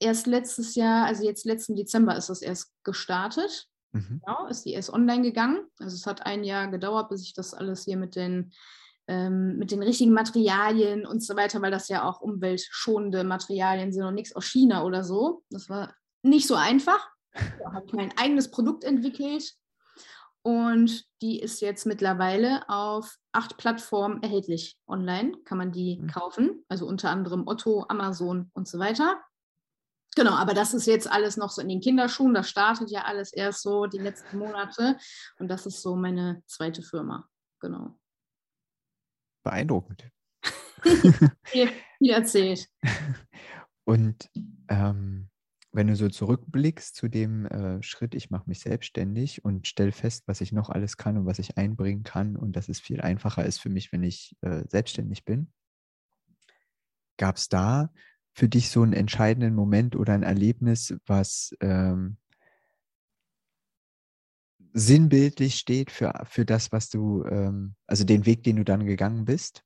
erst letztes Jahr, also jetzt letzten Dezember ist das erst gestartet. Mhm. Genau, ist die erst online gegangen. Also es hat ein Jahr gedauert, bis ich das alles hier mit den, ähm, mit den richtigen Materialien und so weiter, weil das ja auch umweltschonende Materialien sind und nichts aus China oder so. Das war nicht so einfach. *laughs* Da habe ich mein eigenes Produkt entwickelt, und die ist jetzt mittlerweile auf acht Plattformen erhältlich online. Kann man die mhm. kaufen. Also unter anderem Otto, Amazon und so weiter. Genau, aber das ist jetzt alles noch so in den Kinderschuhen. Das startet ja alles erst so die letzten Monate. Und das ist so meine zweite Firma. Genau. Beeindruckend. *laughs* viel, erzählt. *laughs* Und ähm, wenn du so zurückblickst zu dem äh, Schritt, ich mache mich selbstständig und stelle fest, was ich noch alles kann und was ich einbringen kann und dass es viel einfacher ist für mich, wenn ich äh, selbstständig bin, gab es da für dich so einen entscheidenden Moment oder ein Erlebnis, was ähm, sinnbildlich steht für, für das, was du, ähm, also den Weg, den du dann gegangen bist?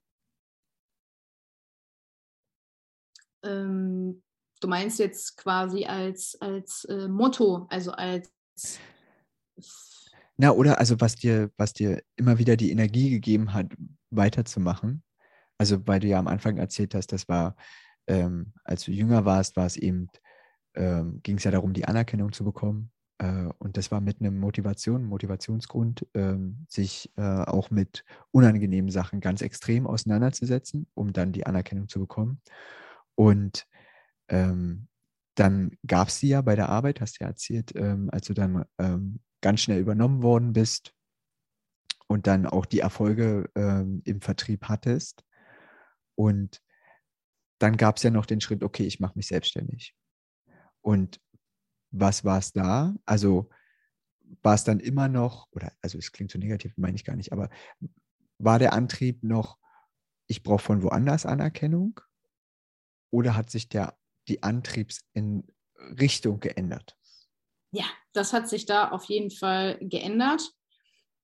Ähm, Du meinst jetzt quasi als, als äh, Motto, also als. Na, oder also was dir, was dir immer wieder die Energie gegeben hat, weiterzumachen. Also, weil du ja am Anfang erzählt hast, das war, ähm, als du jünger warst, war es eben, ähm, ging es ja darum, die Anerkennung zu bekommen. Äh, und das war mit einem Motivation, Motivationsgrund, ähm, sich äh, auch mit unangenehmen Sachen ganz extrem auseinanderzusetzen, um dann die Anerkennung zu bekommen. Und ähm, dann gab es sie ja bei der Arbeit, hast du ja erzählt, ähm, als du dann ähm, ganz schnell übernommen worden bist und dann auch die Erfolge ähm, im Vertrieb hattest. Und dann gab es ja noch den Schritt, okay, ich mache mich selbstständig. Und was war es da? Also war es dann immer noch, oder also es klingt so negativ, meine ich gar nicht, aber war der Antrieb noch, ich brauche von woanders Anerkennung? Oder hat sich der die Antriebsrichtung geändert? Ja, das hat sich da auf jeden Fall geändert,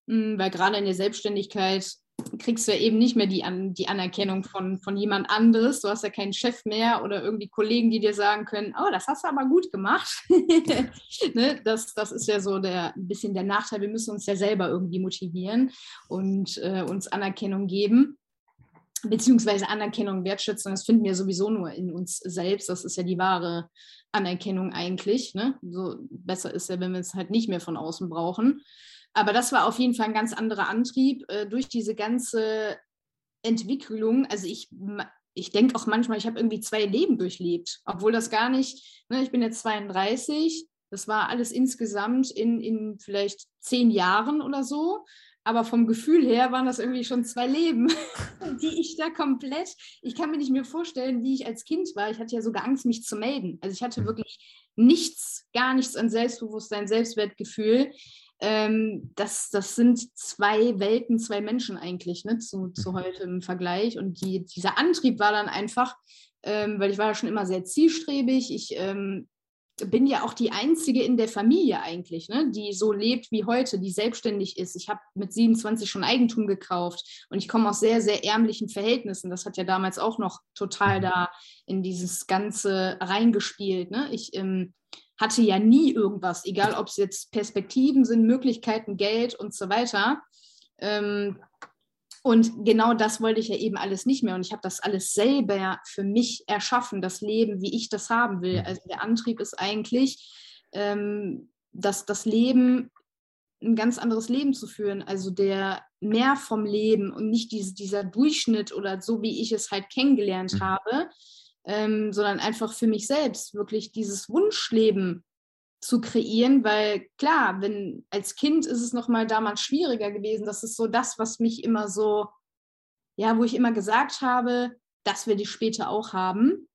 hm, weil gerade in der Selbstständigkeit kriegst du ja eben nicht mehr die, An die Anerkennung von, von jemand anderes. Du hast ja keinen Chef mehr oder irgendwie Kollegen, die dir sagen können, oh, das hast du aber gut gemacht. *laughs* ne? das, das ist ja so ein bisschen der Nachteil. Wir müssen uns ja selber irgendwie motivieren und äh, uns Anerkennung geben. Beziehungsweise Anerkennung, Wertschätzung, das finden wir sowieso nur in uns selbst. Das ist ja die wahre Anerkennung eigentlich. Ne? So besser ist ja, wenn wir es halt nicht mehr von außen brauchen. Aber das war auf jeden Fall ein ganz anderer Antrieb äh, durch diese ganze Entwicklung. Also ich, ich denke auch manchmal, ich habe irgendwie zwei Leben durchlebt, obwohl das gar nicht, ne, ich bin jetzt 32, das war alles insgesamt in, in vielleicht zehn Jahren oder so. Aber vom Gefühl her waren das irgendwie schon zwei Leben, *laughs* die ich da komplett, ich kann mir nicht mehr vorstellen, wie ich als Kind war. Ich hatte ja sogar Angst, mich zu melden. Also ich hatte mhm. wirklich nichts, gar nichts an Selbstbewusstsein, Selbstwertgefühl. Ähm, das, das sind zwei Welten, zwei Menschen eigentlich ne, zu, zu mhm. heute im Vergleich. Und die, dieser Antrieb war dann einfach, ähm, weil ich war ja schon immer sehr zielstrebig. Ich ähm, bin ja auch die Einzige in der Familie eigentlich, ne, die so lebt wie heute, die selbstständig ist. Ich habe mit 27 schon Eigentum gekauft und ich komme aus sehr, sehr ärmlichen Verhältnissen. Das hat ja damals auch noch total mhm. da in dieses Ganze reingespielt. Ne? Ich ähm, hatte ja nie irgendwas, egal ob es jetzt Perspektiven sind, Möglichkeiten, Geld und so weiter. Ähm, und genau das wollte ich ja eben alles nicht mehr. Und ich habe das alles selber für mich erschaffen, das Leben, wie ich das haben will. Mhm. Also der Antrieb ist eigentlich, ähm, dass das Leben ein ganz anderes Leben zu führen. Also der mehr vom Leben und nicht diese, dieser Durchschnitt oder so, wie ich es halt kennengelernt mhm. habe, ähm, sondern einfach für mich selbst wirklich dieses Wunschleben zu kreieren, weil klar, wenn als Kind ist es noch mal damals schwieriger gewesen. Das ist so das, was mich immer so, ja, wo ich immer gesagt habe, das werde ich später auch haben,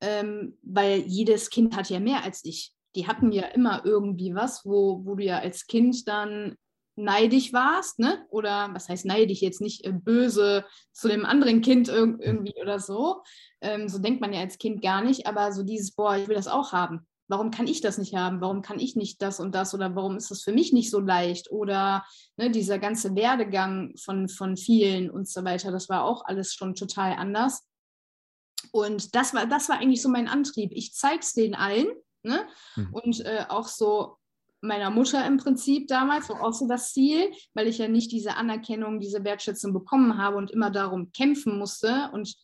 ähm, weil jedes Kind hat ja mehr als ich. Die hatten ja immer irgendwie was, wo, wo du ja als Kind dann neidisch warst, ne? Oder was heißt neidisch jetzt nicht äh, böse zu dem anderen Kind irg irgendwie oder so. Ähm, so denkt man ja als Kind gar nicht, aber so dieses, boah, ich will das auch haben warum kann ich das nicht haben? Warum kann ich nicht das und das? Oder warum ist das für mich nicht so leicht? Oder ne, dieser ganze Werdegang von, von vielen und so weiter, das war auch alles schon total anders. Und das war, das war eigentlich so mein Antrieb. Ich zeige es denen allen. Ne? Mhm. Und äh, auch so meiner Mutter im Prinzip damals, war auch so das Ziel, weil ich ja nicht diese Anerkennung, diese Wertschätzung bekommen habe und immer darum kämpfen musste und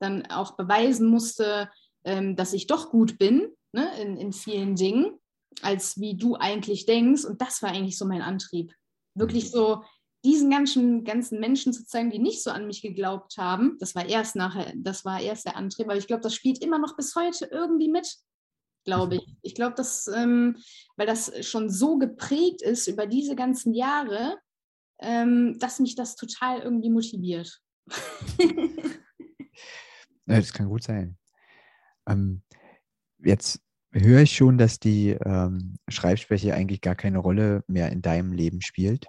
dann auch beweisen musste, ähm, dass ich doch gut bin ne, in, in vielen Dingen, als wie du eigentlich denkst. Und das war eigentlich so mein Antrieb. Wirklich mhm. so diesen ganzen, ganzen Menschen zu zeigen, die nicht so an mich geglaubt haben. Das war erst nachher, das war erst der Antrieb, aber ich glaube, das spielt immer noch bis heute irgendwie mit, glaube ich. Ich glaube, dass, ähm, weil das schon so geprägt ist über diese ganzen Jahre, ähm, dass mich das total irgendwie motiviert. *laughs* ja, das kann gut sein. Ähm, jetzt höre ich schon, dass die ähm, Schreibschwäche eigentlich gar keine Rolle mehr in deinem Leben spielt.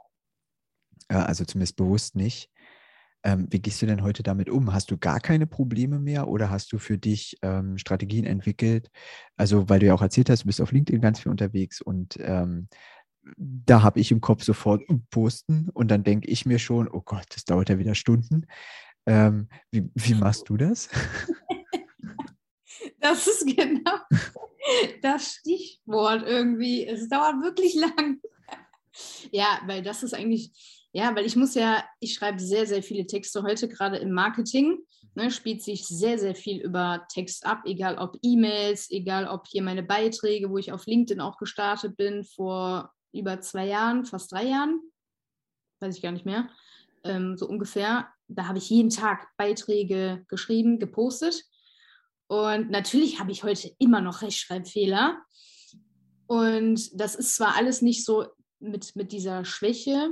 Äh, also zumindest bewusst nicht. Ähm, wie gehst du denn heute damit um? Hast du gar keine Probleme mehr oder hast du für dich ähm, Strategien entwickelt? Also, weil du ja auch erzählt hast, du bist auf LinkedIn ganz viel unterwegs und ähm, da habe ich im Kopf sofort posten und dann denke ich mir schon, oh Gott, das dauert ja wieder Stunden. Ähm, wie, wie machst du das? *laughs* *laughs* Das ist genau *laughs* das Stichwort irgendwie. Es dauert wirklich lang. *laughs* Ja, weil das ist eigentlich, ja, weil ich muss ja, ich schreibe sehr, sehr viele Texte heute, gerade im Marketing. Ne, spielt sich sehr, sehr viel über Text ab, egal ob E-Mails, egal ob hier meine Beiträge, wo ich auf LinkedIn auch gestartet bin vor über zwei Jahren, fast drei Jahren, weiß ich gar nicht mehr, ähm, so ungefähr. Da habe ich jeden Tag Beiträge geschrieben, gepostet. Und natürlich habe ich heute immer noch Rechtschreibfehler. Und das ist zwar alles nicht so mit, mit dieser Schwäche,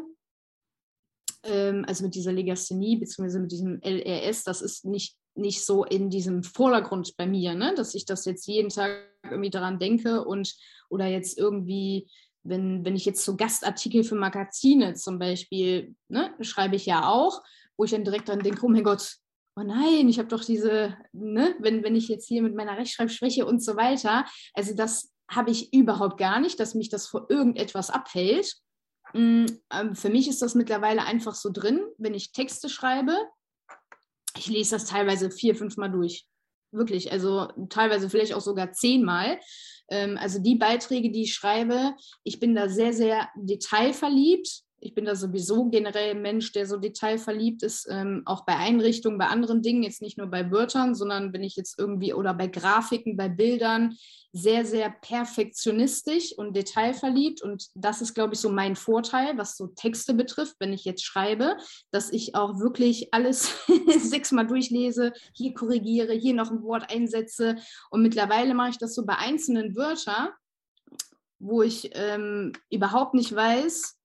ähm, also mit dieser Legasthenie, beziehungsweise mit diesem LRS, das ist nicht, nicht so in diesem Vordergrund bei mir, ne? dass ich das jetzt jeden Tag irgendwie daran denke und oder jetzt irgendwie, wenn, wenn ich jetzt so Gastartikel für Magazine zum Beispiel, ne, schreibe ich ja auch, wo ich dann direkt dran denke, oh mein Gott, oh nein, ich habe doch diese, ne, wenn, wenn ich jetzt hier mit meiner Rechtschreibschwäche und so weiter, also das habe ich überhaupt gar nicht, dass mich das vor irgendetwas abhält. Mm, ähm, für mich ist das mittlerweile einfach so drin, wenn ich Texte schreibe, ich lese das teilweise vier, fünf Mal durch. Wirklich, also teilweise vielleicht auch sogar zehnmal. Ähm, also die Beiträge, die ich schreibe, ich bin da sehr, sehr detailverliebt Ich bin da sowieso generell ein Mensch, der so detailverliebt ist, ähm, auch bei Einrichtungen, bei anderen Dingen, jetzt nicht nur bei Wörtern, sondern bin ich jetzt irgendwie oder bei Grafiken, bei Bildern sehr, sehr perfektionistisch und detailverliebt. Und das ist, glaube ich, so mein Vorteil, was so Texte betrifft, wenn ich jetzt schreibe, dass ich auch wirklich alles *laughs* sechsmal durchlese, hier korrigiere, hier noch ein Wort einsetze. Und mittlerweile mache ich das so bei einzelnen Wörtern, wo ich ähm, überhaupt nicht weiß,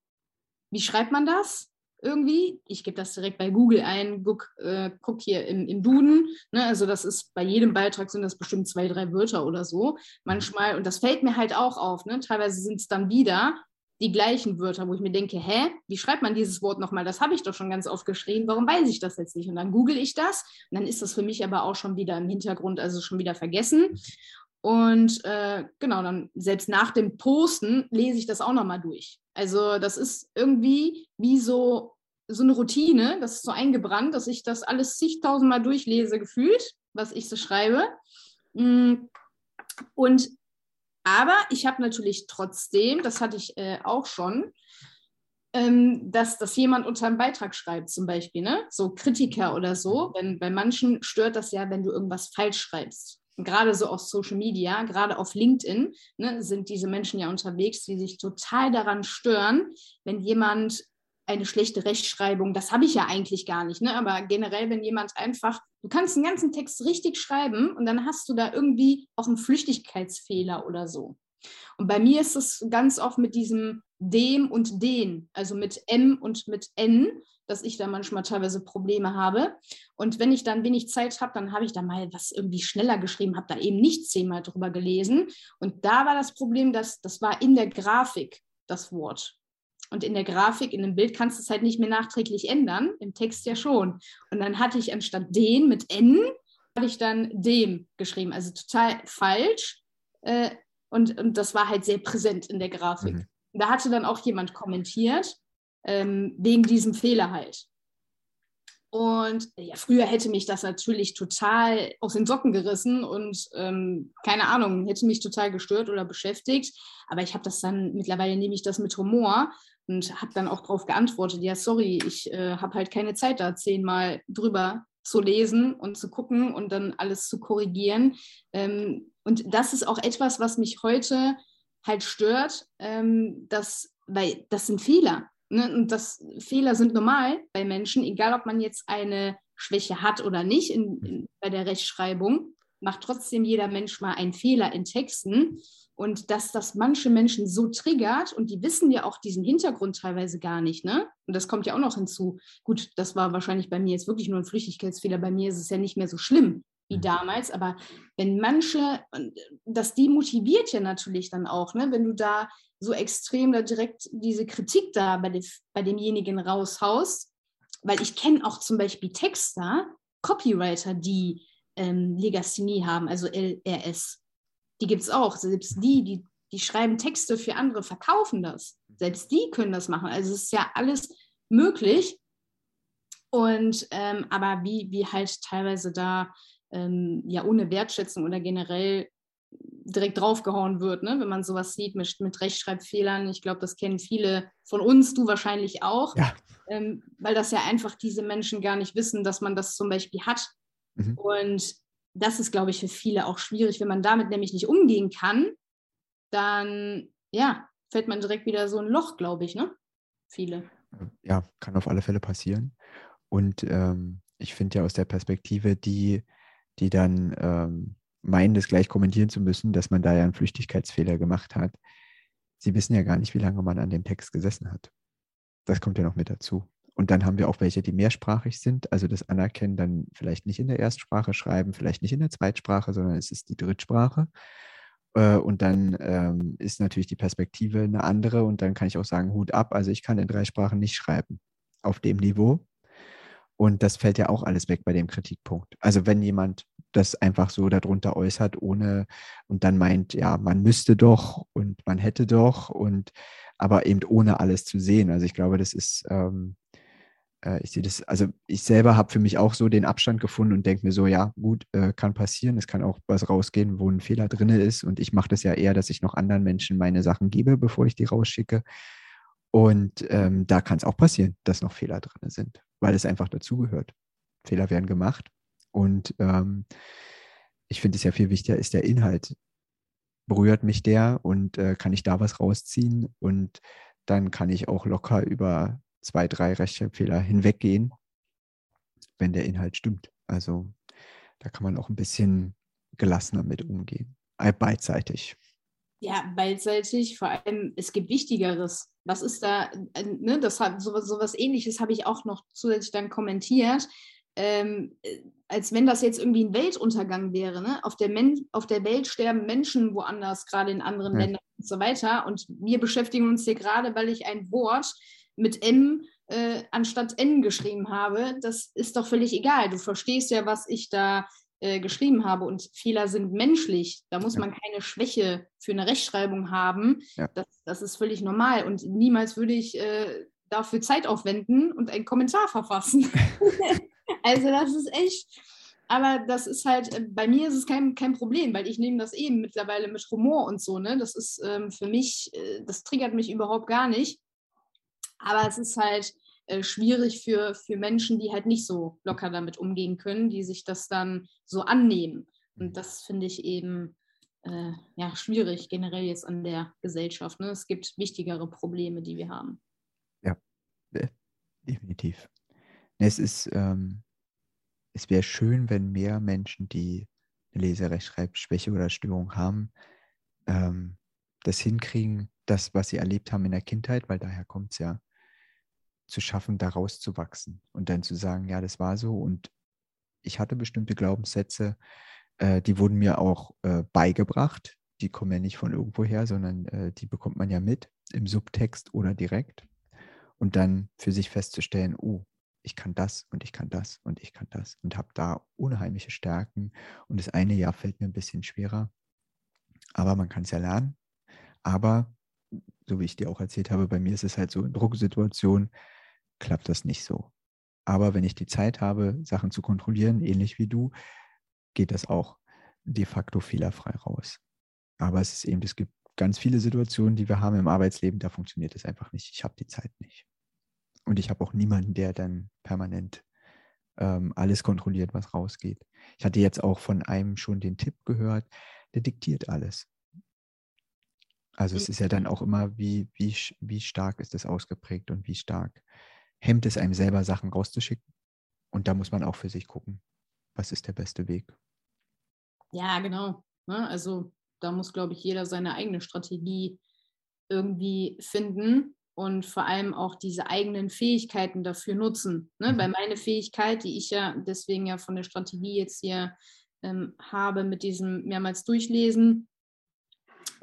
wie schreibt man das? Irgendwie, ich gebe das direkt bei Google ein, guck, äh, guck hier im, im Duden. Ne? Also, das ist bei jedem Beitrag sind das bestimmt zwei, drei Wörter oder so. Manchmal, und das fällt mir halt auch auf. Ne? Teilweise sind es dann wieder die gleichen Wörter, wo ich mir denke, hä, wie schreibt man dieses Wort nochmal? Das habe ich doch schon ganz oft geschrieben, warum weiß ich das jetzt nicht? Und dann google ich das und dann ist das für mich aber auch schon wieder im Hintergrund, also schon wieder vergessen. Und äh, genau, dann selbst nach dem Posten lese ich das auch nochmal durch. Also das ist irgendwie wie so, so eine Routine, das ist so eingebrannt, dass ich das alles zigtausendmal durchlese, gefühlt, was ich so schreibe. Mm, und aber ich habe natürlich trotzdem, das hatte ich äh, auch schon, ähm, dass, dass jemand unter einem Beitrag schreibt, zum Beispiel, ne? so Kritiker oder so. Wenn, bei manchen stört das ja, wenn du irgendwas falsch schreibst gerade so auf Social Media, gerade auf LinkedIn, ne, sind diese Menschen ja unterwegs, die sich total daran stören, wenn jemand eine schlechte Rechtschreibung, das habe ich ja eigentlich gar nicht, ne? aber generell, wenn jemand einfach, du kannst einen ganzen Text richtig schreiben und dann hast du da irgendwie auch einen Flüchtigkeitsfehler oder so. Und bei mir ist es ganz oft mit diesem dem und den, also mit M und mit N, dass ich da manchmal teilweise Probleme habe. Und wenn ich dann wenig Zeit habe, dann habe ich da mal was irgendwie schneller geschrieben, habe da eben nicht zehnmal drüber gelesen. Und da war das Problem, dass das war in der Grafik das Wort. Und in der Grafik, in dem Bild kannst du es halt nicht mehr nachträglich ändern, im Text ja schon. Und dann hatte ich anstatt den mit N, hatte ich dann dem geschrieben. Also total falsch. Äh, und, und das war halt sehr präsent in der Grafik. Mhm. Da hatte dann auch jemand kommentiert, ähm, wegen diesem Fehler halt. Und ja, früher hätte mich das natürlich total aus den Socken gerissen und ähm, keine Ahnung, hätte mich total gestört oder beschäftigt. Aber ich habe das dann, mittlerweile nehme ich das mit Humor und habe dann auch darauf geantwortet, ja, sorry, ich äh, habe halt keine Zeit da zehnmal drüber zu lesen und zu gucken und dann alles zu korrigieren. Ähm, und das ist auch etwas, was mich heute halt stört, ähm, dass, weil das sind Fehler. Ne? Und das Fehler sind normal bei Menschen, egal ob man jetzt eine Schwäche hat oder nicht in, in, bei der Rechtschreibung, macht trotzdem jeder Mensch mal einen Fehler in Texten. Und dass das manche Menschen so triggert und die wissen ja auch diesen Hintergrund teilweise gar nicht, ne? Und das kommt ja auch noch hinzu. Gut, das war wahrscheinlich bei mir jetzt wirklich nur ein Flüchtigkeitsfehler. Bei mir ist es ja nicht mehr so schlimm wie mhm. damals. Aber wenn manche, das demotiviert ja natürlich dann auch, ne? wenn du da so extrem da direkt diese Kritik da bei, dem, bei demjenigen raushaust. Weil ich kenne auch zum Beispiel Texter, Copywriter, die ähm, Legasthenie haben, also LRS. Die gibt es auch. Selbst die, die, die schreiben Texte für andere, verkaufen das. Selbst die können das machen. Also es ist ja alles möglich. Und ähm, aber wie, wie halt teilweise da ähm, ja ohne Wertschätzung oder generell direkt draufgehauen wird, ne? wenn man sowas sieht mit, mit Rechtschreibfehlern. Ich glaube, das kennen viele von uns, du wahrscheinlich auch, ja. ähm, weil das ja einfach diese Menschen gar nicht wissen, dass man das zum Beispiel hat. Mhm. Und das ist, glaube ich, für viele auch schwierig. Wenn man damit nämlich nicht umgehen kann, dann ja, fällt man direkt wieder so ein Loch, glaube ich, ne? Viele. Ja, kann auf alle Fälle passieren. Und ähm, ich finde ja aus der Perspektive, die, die dann ähm, meinen, das gleich kommentieren zu müssen, dass man da ja einen Flüchtigkeitsfehler gemacht hat. Sie wissen ja gar nicht, wie lange man an dem Text gesessen hat. Das kommt ja noch mit dazu. Und dann haben wir auch welche, die mehrsprachig sind, also das Anerkennen dann vielleicht nicht in der Erstsprache schreiben, vielleicht nicht in der Zweitsprache, sondern es ist die Drittsprache. Äh, und dann ähm, ist natürlich die Perspektive eine andere und dann kann ich auch sagen, Hut ab, also ich kann in drei Sprachen nicht schreiben auf dem Niveau. Und das fällt ja auch alles weg bei dem Kritikpunkt. Also wenn jemand das einfach so darunter äußert, ohne und dann meint, ja, man müsste doch und man hätte doch und aber eben ohne alles zu sehen. Also ich glaube, das ist, ähm, äh, ich sehe das, also ich selber habe für mich auch so den Abstand gefunden und denke mir so, ja, gut, äh, kann passieren, es kann auch was rausgehen, wo ein Fehler drin ist und ich mache das ja eher, dass ich noch anderen Menschen meine Sachen gebe, bevor ich die rausschicke. Und ähm, da kann es auch passieren, dass noch Fehler drin sind, weil es einfach dazugehört. Fehler werden gemacht. Und ähm, ich finde es ja viel wichtiger ist der Inhalt. Berührt mich der und äh, kann ich da was rausziehen? Und dann kann ich auch locker über zwei, drei Rechtschreibfehler hinweggehen, wenn der Inhalt stimmt. Also da kann man auch ein bisschen gelassener mit umgehen. Beidseitig. Ja, beidseitig. Vor allem, es gibt Wichtigeres. Was ist da, äh, ne, das hat sowas, sowas ähnliches habe ich auch noch zusätzlich dann kommentiert. Ähm, äh, als wenn das jetzt irgendwie ein Weltuntergang wäre. Ne? Auf, der Men auf der Welt sterben Menschen woanders, gerade in anderen ja. Ländern und so weiter. Und wir beschäftigen uns hier gerade, weil ich ein Wort mit M äh, anstatt N geschrieben habe. Das ist doch völlig egal. Du verstehst ja, was ich da äh, geschrieben habe. Und Fehler sind menschlich. Da muss ja. man keine Schwäche für eine Rechtschreibung haben. Ja. Das, das, ist völlig normal. Und niemals würde ich äh, dafür Zeit aufwenden und einen Kommentar verfassen. *laughs* also das ist echt. Aber das ist halt, äh, bei mir ist es kein, kein Problem, weil ich nehme das eben mittlerweile mit Humor und so. Ne? Das ist ähm, für mich, äh, das triggert mich überhaupt gar nicht. Aber es ist halt, äh, schwierig für, für Menschen, die halt nicht so locker damit umgehen können, die sich das dann so annehmen. Und mhm. das finde ich eben äh, ja, schwierig generell jetzt an der Gesellschaft. Ne? Es gibt wichtigere Probleme, die wir haben. Ja, definitiv. Es ist, ähm, es wäre schön, wenn mehr Menschen, die eine Leserechtschreibschwäche oder Störung haben, ähm, das hinkriegen, das, was sie erlebt haben in der Kindheit, weil daher kommt es ja, zu schaffen, daraus zu wachsen und dann zu sagen, ja, das war so und ich hatte bestimmte Glaubenssätze, äh, die wurden mir auch äh, beigebracht. Die kommen ja nicht von irgendwoher, sondern äh, die bekommt man ja mit im Subtext oder direkt. Und dann für sich festzustellen, oh, ich kann das und ich kann das und ich kann das und habe da unheimliche Stärken. Und das eine Jahr fällt mir ein bisschen schwerer, aber man kann es ja lernen. Aber so wie ich dir auch erzählt habe, bei mir ist es halt so in Drucksituationen, klappt das nicht so. Aber wenn ich die Zeit habe, Sachen zu kontrollieren, ähnlich wie du, geht das auch de facto fehlerfrei raus. Aber es ist eben, es gibt ganz viele Situationen, die wir haben im Arbeitsleben, da funktioniert es einfach nicht. Ich habe die Zeit nicht. Und ich habe auch niemanden, der dann permanent ähm, alles kontrolliert, was rausgeht. Ich hatte jetzt auch von einem schon den Tipp gehört, der diktiert alles. Also es ist ja dann auch immer, wie, wie, wie stark ist es ausgeprägt und wie stark hemmt es einem selber, Sachen rauszuschicken. Und da muss man auch für sich gucken, was ist der beste Weg. Ja, genau. Ne? Also da muss, glaube ich, jeder seine eigene Strategie irgendwie finden und vor allem auch diese eigenen Fähigkeiten dafür nutzen. Ne? Mhm. Weil meine Fähigkeit, die ich ja deswegen ja von der Strategie jetzt hier ähm, habe, mit diesem mehrmals durchlesen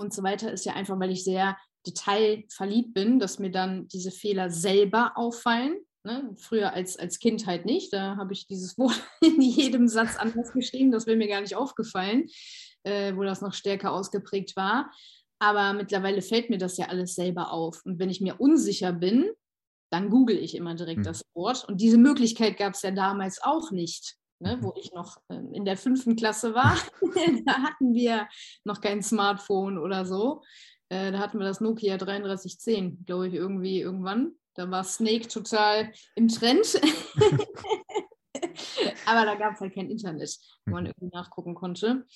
und so weiter, ist ja einfach, weil ich sehr detailverliebt bin, dass mir dann diese Fehler selber auffallen. Ne? Früher als, als Kind halt nicht. Da habe ich dieses Wort *laughs* in jedem Satz anders geschrieben. Das wäre mir gar nicht aufgefallen, äh, wo das noch stärker ausgeprägt war. Aber mittlerweile fällt mir das ja alles selber auf. Und wenn ich mir unsicher bin, dann google ich immer direkt mhm. das Wort. Und diese Möglichkeit gab es ja damals auch nicht. Ne, mhm. wo ich noch ähm, in der fünften Klasse war. *laughs* da hatten wir noch kein Smartphone oder so. Äh, da hatten wir das Nokia 3310, glaube ich, irgendwie irgendwann. Da war Snake total im Trend. *laughs* Aber da gab es halt kein Internet, wo man mhm. irgendwie nachgucken konnte.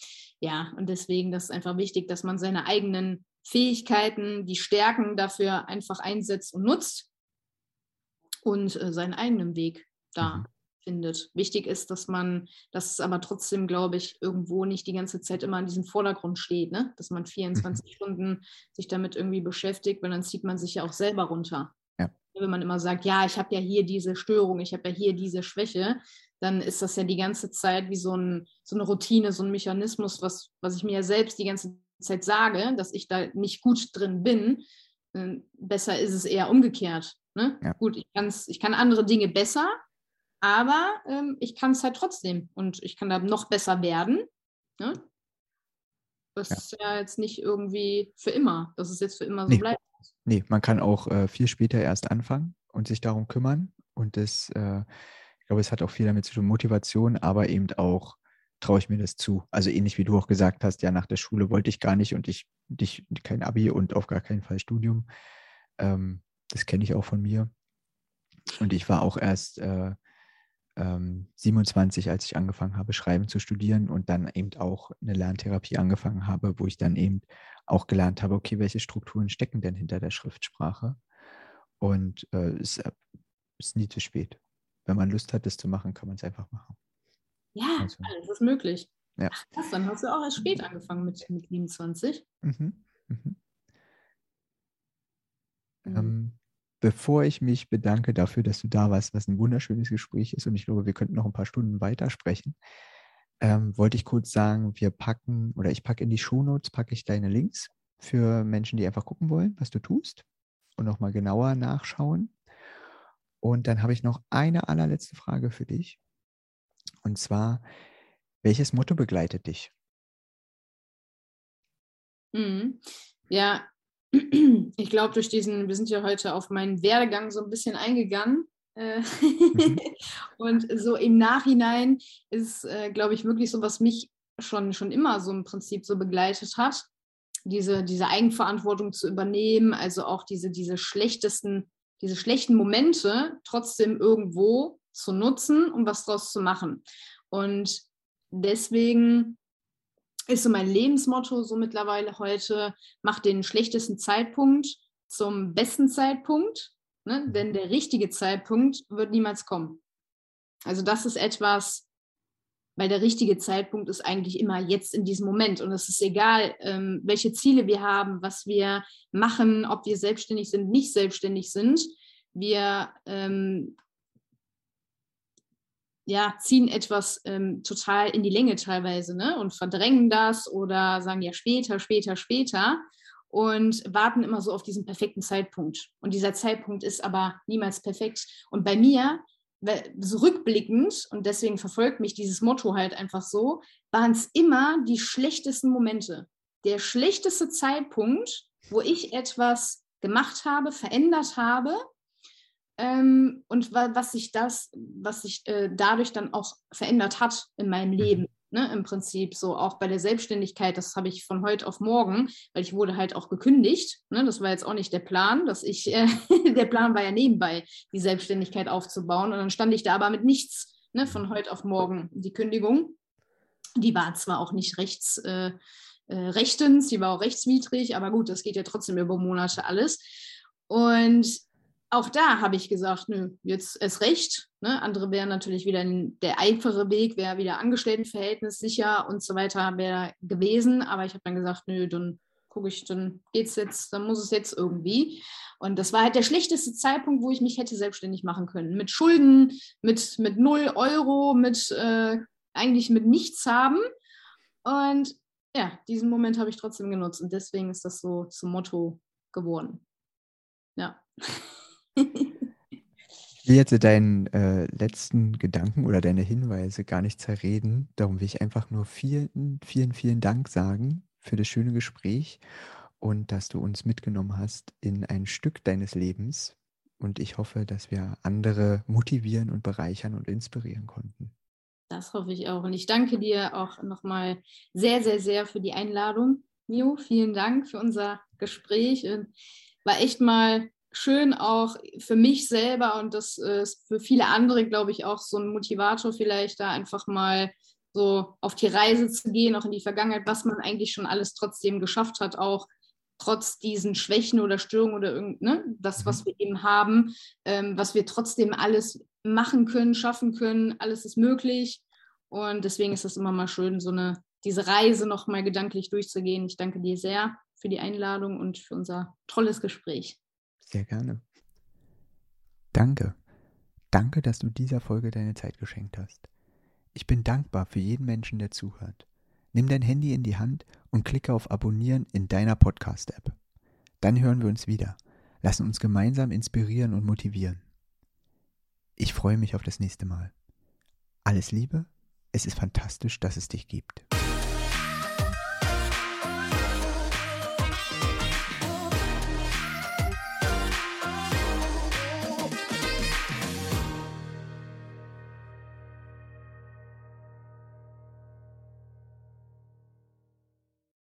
Ja, und deswegen, das ist einfach wichtig, dass man seine eigenen Fähigkeiten, die Stärken dafür einfach einsetzt und nutzt und äh, seinen eigenen Weg da mhm findet. Wichtig ist, dass man, dass es aber trotzdem, glaube ich, irgendwo nicht die ganze Zeit immer in diesem Vordergrund steht, ne? dass man 24 mhm. Stunden sich damit irgendwie beschäftigt, weil dann zieht man sich ja auch selber runter. Ja. Wenn man immer sagt, ja, ich habe ja hier diese Störung, ich habe ja hier diese Schwäche, dann ist das ja die ganze Zeit wie so, ein, so eine Routine, so ein Mechanismus, was, was ich mir ja selbst die ganze Zeit sage, dass ich da nicht gut drin bin. Ähm, besser ist es eher umgekehrt. Ne? Ja. Gut, ich, ich kann andere Dinge besser, aber ähm, ich kann es halt trotzdem und ich kann da noch besser werden. Ne? Das ja. ist ja jetzt nicht irgendwie für immer, dass es jetzt für immer so nee. bleibt. Nee, man kann auch äh, viel später erst anfangen und sich darum kümmern. Und das, äh, ich glaube, es hat auch viel damit zu tun, Motivation, aber eben auch, traue ich mir das zu. Also ähnlich wie du auch gesagt hast, ja, nach der Schule wollte ich gar nicht und ich, ich kein Abi und auf gar keinen Fall Studium. Ähm, das kenne ich auch von mir. Und ich war auch erst äh, ähm, 27, als ich angefangen habe, Schreiben zu studieren und dann eben auch eine Lerntherapie angefangen habe, wo ich dann eben auch gelernt habe, okay, welche Strukturen stecken denn hinter der Schriftsprache? Und äh, es äh, ist nie zu spät. Wenn man Lust hat, das zu machen, kann man es einfach machen. Ja, also, alles ist möglich. Ja. Ach, krass, dann hast du auch erst spät angefangen mit, mit 27. Mhm. Mhm. Mhm. Bevor ich mich bedanke dafür, dass du da warst, was ein wunderschönes Gespräch ist und ich glaube, wir könnten noch ein paar Stunden weitersprechen, ähm, wollte ich kurz sagen, wir packen oder ich packe in die Shownotes, packe ich deine Links für Menschen, die einfach gucken wollen, was du tust und nochmal genauer nachschauen. Und dann habe ich noch eine allerletzte Frage für dich. Und zwar, welches Motto begleitet dich? Mhm. Ja, ich glaube, durch diesen, wir sind ja heute auf meinen Werdegang so ein bisschen eingegangen. Äh, mhm. *laughs* und so im Nachhinein ist, äh, glaube ich, wirklich so, was mich schon, schon immer so im Prinzip so begleitet hat, diese, diese Eigenverantwortung zu übernehmen, also auch diese, diese schlechtesten, diese schlechten Momente trotzdem irgendwo zu nutzen, um was draus zu machen. Und deswegen ist so mein Lebensmotto so mittlerweile heute, mach den schlechtesten Zeitpunkt zum besten Zeitpunkt, ne? Mhm. denn der richtige Zeitpunkt wird niemals kommen. Also das ist etwas, weil der richtige Zeitpunkt ist eigentlich immer jetzt in diesem Moment. Und es ist egal, ähm, welche Ziele wir haben, was wir machen, ob wir selbstständig sind, nicht selbstständig sind. Wir ähm, ja, ziehen etwas ähm, total in die Länge teilweise ne? und verdrängen das oder sagen ja später, später, später und warten immer so auf diesen perfekten Zeitpunkt. Und dieser Zeitpunkt ist aber niemals perfekt. Und bei mir, so rückblickend, und deswegen verfolgt mich dieses Motto halt einfach so, waren es immer die schlechtesten Momente. Der schlechteste Zeitpunkt, wo ich etwas gemacht habe, verändert habe ähm, und was sich das, was sich äh, dadurch dann auch verändert hat in meinem mhm. Leben. Ne, Im Prinzip so auch bei der Selbstständigkeit, das habe ich von heute auf morgen, weil ich wurde halt auch gekündigt. Ne, das war jetzt auch nicht der Plan, dass ich, äh, *laughs* der Plan war ja nebenbei, die Selbstständigkeit aufzubauen. Und dann stand ich da aber mit nichts ne, von heute auf morgen. Die Kündigung, die war zwar auch nicht rechts, äh, äh, rechtens, die war auch rechtswidrig, aber gut, das geht ja trotzdem über Monate alles. Und auch da habe ich gesagt, nö, jetzt ist recht. Ne? Andere wären natürlich wieder der einfache Weg, wäre wieder Angestelltenverhältnis sicher und so weiter wäre gewesen. Aber ich habe dann gesagt, nö, dann gucke ich, dann geht's jetzt, dann muss es jetzt irgendwie. Und das war halt der schlechteste Zeitpunkt, wo ich mich hätte selbstständig machen können. Mit Schulden, mit, mit 0 Euro, mit äh, eigentlich mit nichts haben. Und ja, diesen Moment habe ich trotzdem genutzt. Und deswegen ist das so zum Motto geworden. Ja. *laughs* Ich will jetzt deinen äh, letzten Gedanken oder deine Hinweise gar nicht zerreden. Darum will ich einfach nur vielen, vielen, vielen Dank sagen für das schöne Gespräch und dass du uns mitgenommen hast in ein Stück deines Lebens. Und ich hoffe, dass wir andere motivieren und bereichern und inspirieren konnten. Das hoffe ich auch. Und ich danke dir auch nochmal sehr, sehr, sehr für die Einladung, Mio. Vielen Dank für unser Gespräch. War echt mal schön auch für mich selber und das ist für viele andere, glaube ich, auch so ein Motivator vielleicht da einfach mal so auf die Reise zu gehen, auch in die Vergangenheit, was man eigentlich schon alles trotzdem geschafft hat, auch trotz diesen Schwächen oder Störungen oder irgend, ne, das, was mhm. wir eben haben, ähm, was wir trotzdem alles machen können, schaffen können, alles ist möglich. Und deswegen ist es immer mal schön, so eine, diese Reise nochmal gedanklich durchzugehen. Ich danke dir sehr für die Einladung und für unser tolles Gespräch. Sehr gerne. Danke. Danke, dass du dieser Folge deine Zeit geschenkt hast. Ich bin dankbar für jeden Menschen, der zuhört. Nimm dein Handy in die Hand und klicke auf Abonnieren in deiner Podcast-App. Dann hören wir uns wieder. Lassen uns gemeinsam inspirieren und motivieren. Ich freue mich auf das nächste Mal. Alles Liebe, es ist fantastisch, dass es dich gibt.